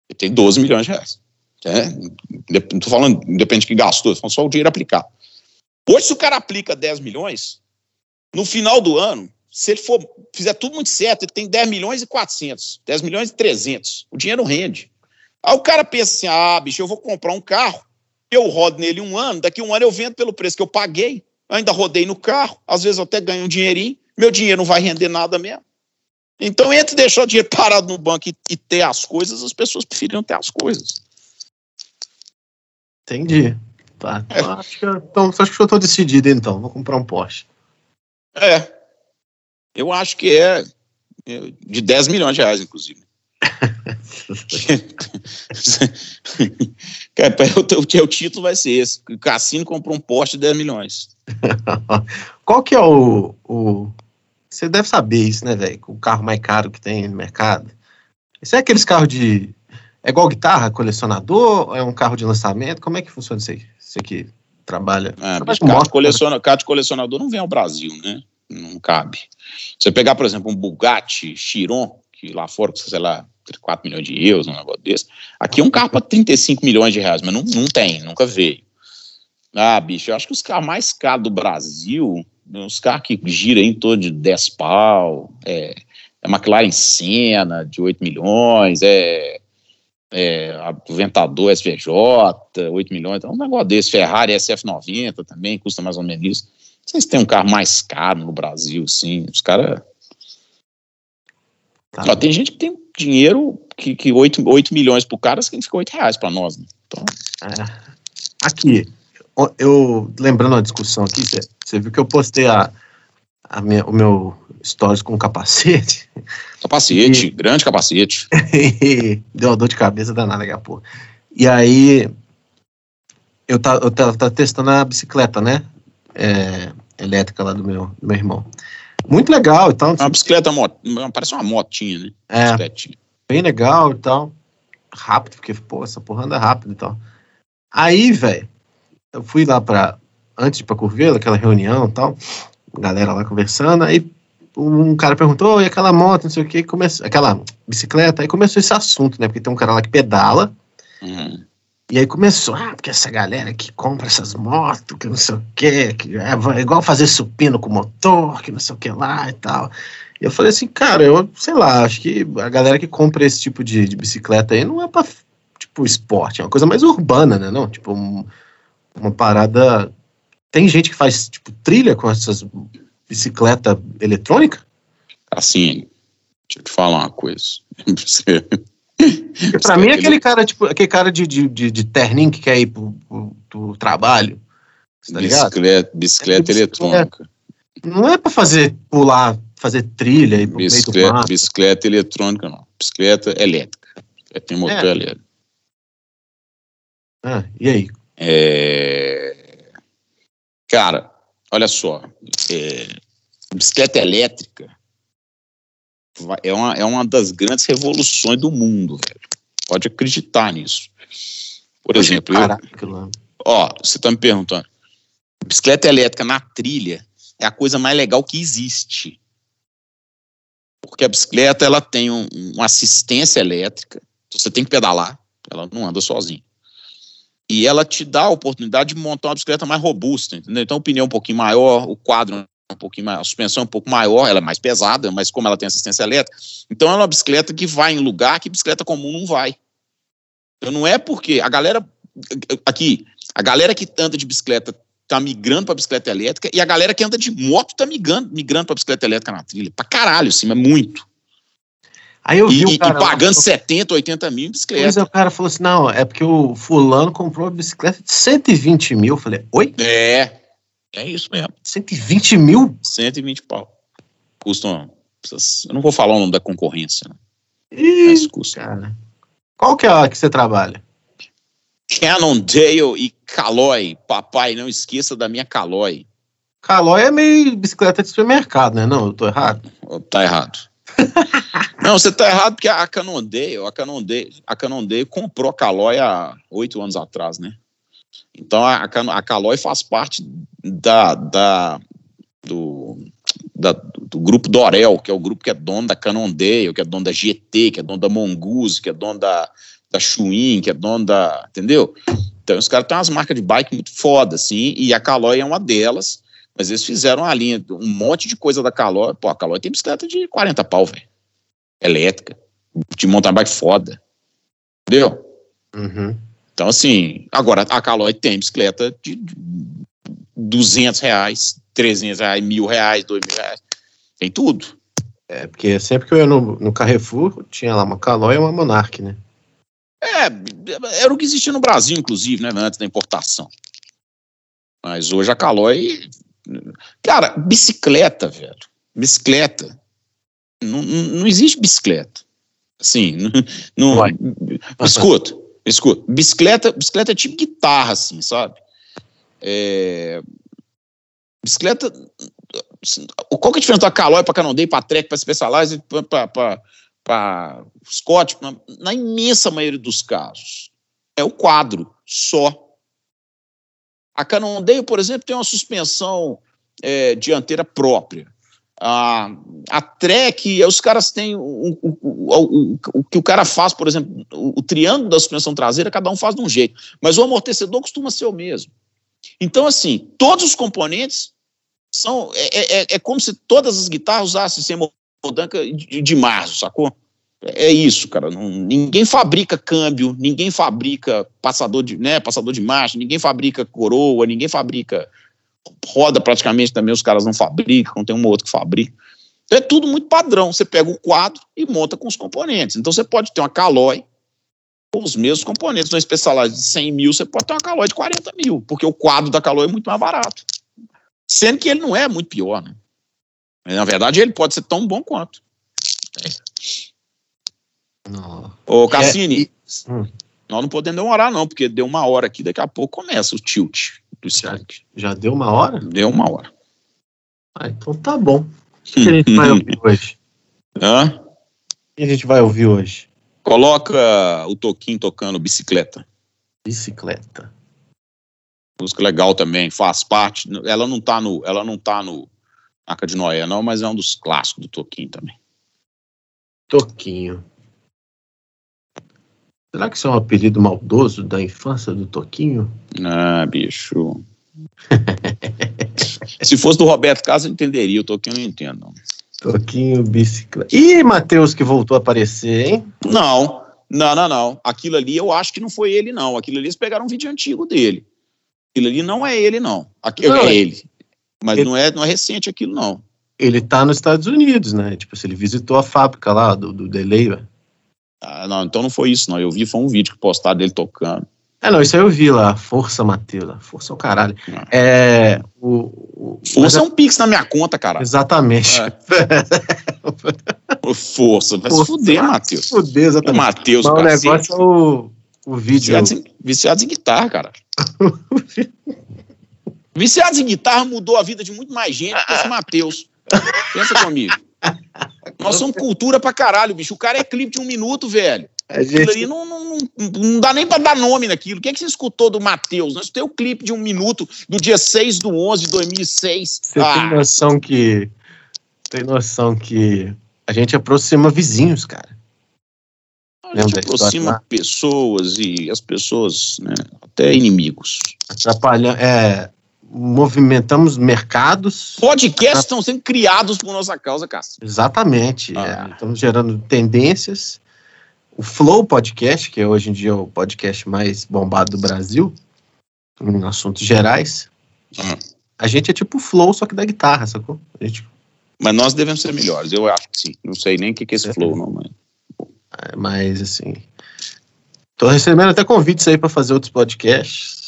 Speaker 2: Ele tem 12 milhões de reais. É, não estou falando, independente que gastou, estou falando só o dinheiro aplicado. Hoje, se o cara aplica 10 milhões, no final do ano, se ele for fizer tudo muito certo, ele tem 10 milhões e 400, 10 milhões e 300. O dinheiro rende. Aí o cara pensa assim: ah, bicho, eu vou comprar um carro, eu rodo nele um ano, daqui um ano eu vendo pelo preço que eu paguei, ainda rodei no carro, às vezes eu até ganho um dinheirinho, meu dinheiro não vai render nada mesmo. Então, entre deixar o dinheiro parado no banco e, e ter as coisas, as pessoas preferiram ter as coisas.
Speaker 1: Entendi. Tá. É. Então, acho, que eu, então, acho que eu estou decidido, então. Vou comprar um Porsche.
Speaker 2: É. Eu acho que é, é de 10 milhões de reais, inclusive. Cara, o, o, título vai ser esse. O Cassino comprou um Porsche de 10 milhões.
Speaker 1: Qual que é o, o você deve saber isso, né, velho? O carro mais caro que tem no mercado. Isso é aqueles carros de. É igual guitarra, colecionador? É um carro de lançamento? Como é que funciona isso aí? Você que trabalha. É,
Speaker 2: carro, de coleciona, carro de colecionador não vem ao Brasil, né? Não cabe. Você pegar, por exemplo, um Bugatti Chiron, que lá fora sei lá, 4 milhões de euros, um negócio desse. Aqui é um carro para 35 milhões de reais, mas não, não tem, nunca veio. Ah, bicho, eu acho que os carros mais caros do Brasil uns carros que giram em torno de 10 pau, é, é McLaren Senna de 8 milhões, é, é Aventador SVJ, 8 milhões, então um negócio desse, Ferrari SF90 também, custa mais ou menos isso. Vocês têm um carro mais caro no Brasil, sim, os caras... Tá. tem gente que tem dinheiro que, que 8, 8 milhões pro cara significa 8 reais para nós, né? Então...
Speaker 1: É. Aqui, eu lembrando a discussão aqui, você viu que eu postei a, a minha, o meu stories com capacete.
Speaker 2: Capacete, e, grande capacete.
Speaker 1: deu uma dor de cabeça danada daqui a pouco. E aí eu tava, eu tava, tava testando a bicicleta, né? É, elétrica lá do meu, do meu irmão. Muito legal e tal.
Speaker 2: Uma bicicleta, parece uma motinha, né?
Speaker 1: É, bem legal e tal. Rápido, porque, pô, essa porra anda rápido e tal. Aí, velho, eu fui lá para antes de ir pra Curvelo, aquela reunião e tal, galera lá conversando, aí um cara perguntou, e aquela moto, não sei o que, começou, aquela bicicleta, aí começou esse assunto, né, porque tem um cara lá que pedala, uhum. E aí começou, ah, porque essa galera que compra essas motos, que não sei o que, que é, é igual fazer supino com motor, que não sei o que lá e tal. E eu falei assim, cara, eu sei lá, acho que a galera que compra esse tipo de, de bicicleta aí não é pra, tipo, esporte, é uma coisa mais urbana, né, não? Tipo, um, uma parada. Tem gente que faz tipo trilha com essas bicicleta eletrônica?
Speaker 2: Assim, deixa eu te falar uma coisa.
Speaker 1: pra mim, é aquele cara, tipo, aquele cara de, de, de, de terninho que quer ir pro, pro, pro trabalho.
Speaker 2: Tá bicicleta, bicicleta, é eletrônica.
Speaker 1: Não é para fazer pular fazer trilha e
Speaker 2: bicicleta, bicicleta eletrônica não, bicicleta elétrica. Tem motor é. elétrico.
Speaker 1: Ah, e aí?
Speaker 2: É... Cara, olha só, é... bicicleta elétrica é uma, é uma das grandes revoluções do mundo, velho. Pode acreditar nisso. Por exemplo, eu, ó, você tá me perguntando, bicicleta elétrica na trilha é a coisa mais legal que existe. Porque a bicicleta ela tem um, uma assistência elétrica, você tem que pedalar, ela não anda sozinha. E ela te dá a oportunidade de montar uma bicicleta mais robusta, entendeu? Então, o pneu é um pouquinho maior, o quadro um pouquinho maior, a suspensão é um pouco maior, ela é mais pesada, mas como ela tem assistência elétrica, então ela é uma bicicleta que vai em lugar que bicicleta comum não vai. Então não é porque a galera aqui, a galera que anda de bicicleta tá migrando para bicicleta elétrica e a galera que anda de moto tá migrando, migrando para bicicleta elétrica na trilha. Para caralho, assim, é muito.
Speaker 1: Aí eu vi
Speaker 2: e, cara, e pagando eu... 70, 80 mil em bicicleta. Pois
Speaker 1: é, o cara falou assim: não, é porque o fulano comprou uma bicicleta de 120 mil. Eu falei, oi?
Speaker 2: É, é isso mesmo.
Speaker 1: 120 mil?
Speaker 2: 120 pau. Custam. Eu não vou falar o nome da concorrência, né?
Speaker 1: Ih, mas custa. Cara. Qual que é a que você trabalha?
Speaker 2: Cannondale e Caloi. Papai, não esqueça da minha Caloi.
Speaker 1: Caloi é meio bicicleta de supermercado, né? Não, eu tô errado.
Speaker 2: Tá errado. não, você tá errado porque a Cannondale, a Cannondale, a Cannondale comprou a Caloi há oito anos atrás, né? Então a, a Caloi faz parte da, da, do, da, do grupo Dorel, que é o grupo que é dono da Cannondale, que é dono da GT, que é dono da Mongoose, que é dono da, da que é dono da. Entendeu? Então, os caras têm umas marcas de bike muito foda, assim, e a Caloi é uma delas, mas eles fizeram uma linha, um monte de coisa da Caloi. Pô, a Caloi tem bicicleta de 40 pau, velho. Elétrica. De montar bike foda. Entendeu?
Speaker 1: Uhum.
Speaker 2: Então, assim, agora a Caloi tem bicicleta de 200 reais, 300 reais, mil reais, dois mil reais. Tem tudo.
Speaker 1: É, porque sempre que eu ia no, no Carrefour, tinha lá uma Caloi e uma Monarch, né?
Speaker 2: É, era o que existia no Brasil, inclusive, né, antes da importação. Mas hoje a Caloi. Cara, bicicleta, velho. Bicicleta. Não, não existe bicicleta. Assim, não. não escuta, escuta. Bicicleta, bicicleta é tipo guitarra, assim, sabe? É, bicicleta. Qual que é a diferença da Caloi para Canondei, para Trek, para Specialized, para Scott, na, na, imensa maioria dos casos, é o quadro só. A Cannondale, por exemplo, tem uma suspensão é, dianteira própria. A, a Trek, os caras têm o, o, o, o, que o cara faz, por exemplo, o, triângulo da suspensão traseira, cada um faz de um jeito, mas o amortecedor costuma ser o mesmo. Então, assim, todos os componentes são. É, é, é como se todas as guitarras usassem Danca de, de março, sacou? É isso, cara. Não, ninguém fabrica câmbio, ninguém fabrica passador de, né, passador de marcha, ninguém fabrica coroa, ninguém fabrica roda praticamente também os caras não fabricam, tem um ou outro que fabrica. Então é tudo muito padrão. Você pega o quadro e monta com os componentes. Então você pode ter uma Caloi com os mesmos componentes. Uma Specialized de 100 mil, você pode ter uma Caloi de 40 mil, porque o quadro da Caloi é muito mais barato. Sendo que ele não é muito pior, né? Na verdade, ele pode ser tão bom quanto. É. Ô, Cassini, é, hum. nós não podemos demorar, não, porque deu uma hora aqui, daqui a pouco começa o tilt
Speaker 1: Já, já deu uma hora?
Speaker 2: Deu uma hora.
Speaker 1: Ah, então tá bom. O que, que a gente vai ouvir hoje?
Speaker 2: Hã?
Speaker 1: O que a gente vai ouvir hoje?
Speaker 2: Coloca o Toquinho tocando bicicleta.
Speaker 1: Bicicleta.
Speaker 2: Música legal também, faz parte. Ela não tá no. Ela não tá no Arca de Noé, não, mas é um dos clássicos do Toquinho também.
Speaker 1: Toquinho. Será que isso é um apelido maldoso da infância do Toquinho?
Speaker 2: Ah, bicho. Se fosse do Roberto Carlos, eu entenderia. O Toquinho eu não entendo.
Speaker 1: Toquinho bicicleta. Ih, Matheus que voltou a aparecer, hein?
Speaker 2: Não, não, não, não. Aquilo ali eu acho que não foi ele, não. Aquilo ali eles pegaram um vídeo antigo dele. Aquilo ali não é ele, não. Aquilo não, é ele. Mas ele, não, é, não é recente aquilo, não.
Speaker 1: Ele tá nos Estados Unidos, né? Tipo, se ele visitou a fábrica lá do, do Delay,
Speaker 2: ah, não, então não foi isso, não. Eu vi, foi um vídeo que postaram dele tocando.
Speaker 1: É, não, isso aí eu vi lá. Força, Matheus. Força é o caralho. É. O, o,
Speaker 2: Força é um pix na minha conta, cara.
Speaker 1: Exatamente.
Speaker 2: É. Força. Vai se fuder, Matheus.
Speaker 1: Fuder, exatamente.
Speaker 2: Matheus,
Speaker 1: Mas o negócio é o, o vídeo.
Speaker 2: Viciados em, viciados em guitarra, cara. Viciados em guitarra mudou a vida de muito mais gente que esse Matheus. Pensa comigo. Nós somos cultura pra caralho, bicho. O cara é clipe de um minuto, velho.
Speaker 1: A gente,
Speaker 2: ali não, não, não, dá nem pra dar nome naquilo. O que, é que você escutou do Matheus? Nós temos o clipe de um minuto do dia 6 do 11 de 2006.
Speaker 1: você tem
Speaker 2: Ah,
Speaker 1: noção que. Tem noção que a gente aproxima vizinhos, cara.
Speaker 2: a gente aproxima pessoas e as pessoas, né, até inimigos.
Speaker 1: Atrapalhando. É, movimentamos mercados.
Speaker 2: Podcasts estão sendo criados por nossa causa, Cássio.
Speaker 1: Exatamente.
Speaker 2: Ah.
Speaker 1: é, estamos gerando tendências. O Flow Podcast, que é hoje em dia o podcast mais bombado do Brasil, em assuntos gerais,
Speaker 2: Ah.
Speaker 1: a gente é tipo o Flow, só que da guitarra, sacou? A gente,
Speaker 2: Mas nós devemos ser melhores, eu acho que sim. Não sei nem o que que é esse flow, não, mas.
Speaker 1: é, mas assim. Tô recebendo até convites aí pra fazer outros podcasts.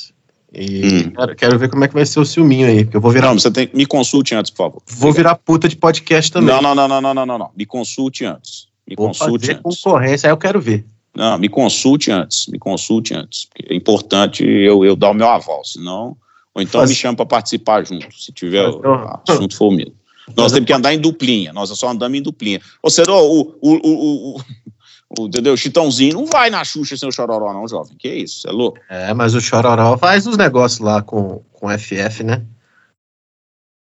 Speaker 1: E
Speaker 2: Hum.
Speaker 1: quero, quero ver como é que vai ser o ciúminho aí, porque eu vou virar,
Speaker 2: Não, você tem. Me consulte antes, por favor.
Speaker 1: vou virar puta de podcast também.
Speaker 2: Não, não, não, não, não, não, não. Me consulte antes. Me
Speaker 1: vou
Speaker 2: consulte
Speaker 1: fazer
Speaker 2: antes.
Speaker 1: concorrência, aí eu quero ver.
Speaker 2: Não, me consulte antes. Me consulte antes. É importante eu, eu dar o meu aval, senão. Ou então
Speaker 1: Faz-
Speaker 2: me chama para participar junto, se tiver
Speaker 1: Faz-
Speaker 2: o assunto for o mesmo. Nós
Speaker 1: Mas
Speaker 2: temos que andar em duplinha, nós só andamos em duplinha. Ou seja, o, o, o, o, entendeu? O Chitãozinho não vai na Xuxa sem o Chororó, não, jovem. Que isso? É louco?
Speaker 1: É, mas o Chororó faz os negócios lá com, com FF, né?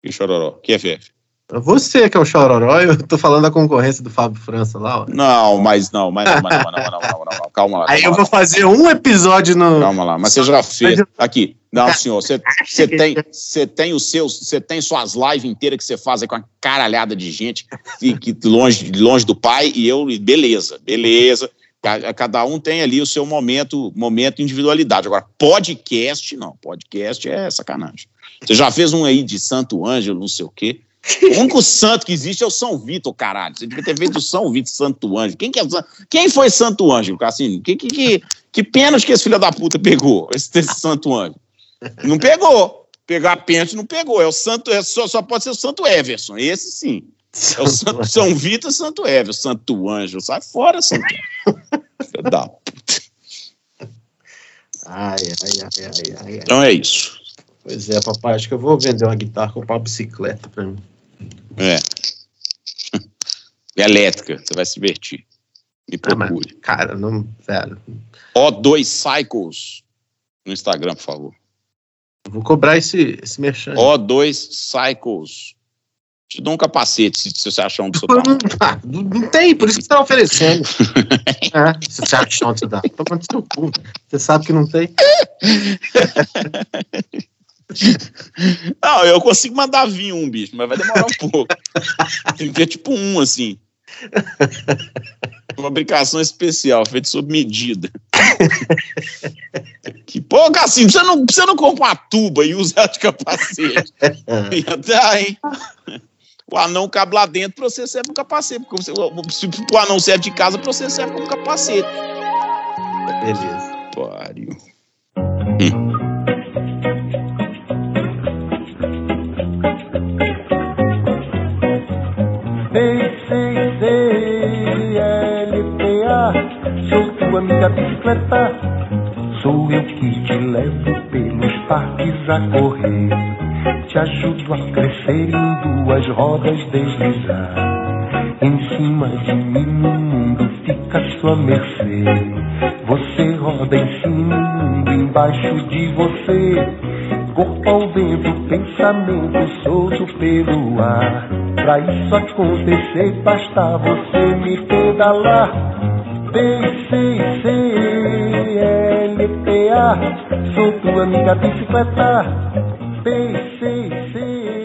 Speaker 2: Que Chororó? Que FF?
Speaker 1: Você que é o Chororó, eu tô falando da concorrência do Fábio França lá, ó.
Speaker 2: Não, mas não, mas não, mas não, não, não, não, não, calma lá.
Speaker 1: Aí
Speaker 2: calma
Speaker 1: eu vou
Speaker 2: lá,
Speaker 1: fazer um episódio no.
Speaker 2: Calma lá, mas você já fez. Aqui, não, senhor, você, tem, você tem os seus, você tem suas lives inteiras que você faz aí com uma caralhada de gente que, que longe, longe do pai e eu, beleza, beleza. Ca- Cada um tem ali o seu momento, momento individualidade. Agora, podcast, não. Podcast é sacanagem. Você já fez um aí de Santo Ângelo, não sei o quê. O único santo que existe é o São Vitor, caralho. Você devia ter feito o São Vitor Santo Ângelo. Quem, que é, quem foi Santo Ângelo, Cassino? Que, que, que, que pênalti que esse filho da puta pegou, esse, esse Santo Ângelo? Não pegou. Pegar pênalti não pegou. É o Santo, é só, só pode ser o Santo Everson. Esse sim. É o Santo, São Vitor Santo Everson. Santo Ângelo. Sai fora, Santo. Filho da puta.
Speaker 1: Ai, ai, ai, ai, ai.
Speaker 2: Então é isso.
Speaker 1: Pois é, papai, acho que eu vou vender uma guitarra, comprar uma bicicleta pra mim.
Speaker 2: É. Elétrica. Você vai se divertir. Me
Speaker 1: Ah, mas,
Speaker 2: procure.
Speaker 1: cara, não. Velho,
Speaker 2: O2 Cycles no Instagram, por favor.
Speaker 1: Vou cobrar esse, esse merchan.
Speaker 2: O2 Cycles. Te dou um capacete se, se você achar um do seu tamanho.
Speaker 1: Não, não tem, por isso que você tá oferecendo. é, se você acha onde você dá. Toma no seu cu. Você sabe que não tem.
Speaker 2: Não, eu consigo mandar vir um, bicho, mas vai demorar um pouco. Tem que ter tipo um, assim. Fabricação especial, feito sob medida. que pô, Cassim, você não, você não compra uma tuba e usa ela de capacete. Ia dar, hein? O anão cabe lá dentro pra você serve um capacete. Porque você, se o anão serve de casa, pra você serve como capacete.
Speaker 1: Beleza.
Speaker 2: Pariu.
Speaker 3: B-C-C-L-P-A Amiga bicicleta Sou eu que te levo pelos parques a correr Te ajudo a crescer em duas rodas deslizar em cima de mim o mundo fica à sua mercê. Você roda em cima o mundo embaixo de você. Corpo ao vento, pensamento solto pelo ar. Pra isso acontecer, basta você me pedalar. B-C-C-L-P-A Sou tua amiga bicicleta. B-C-C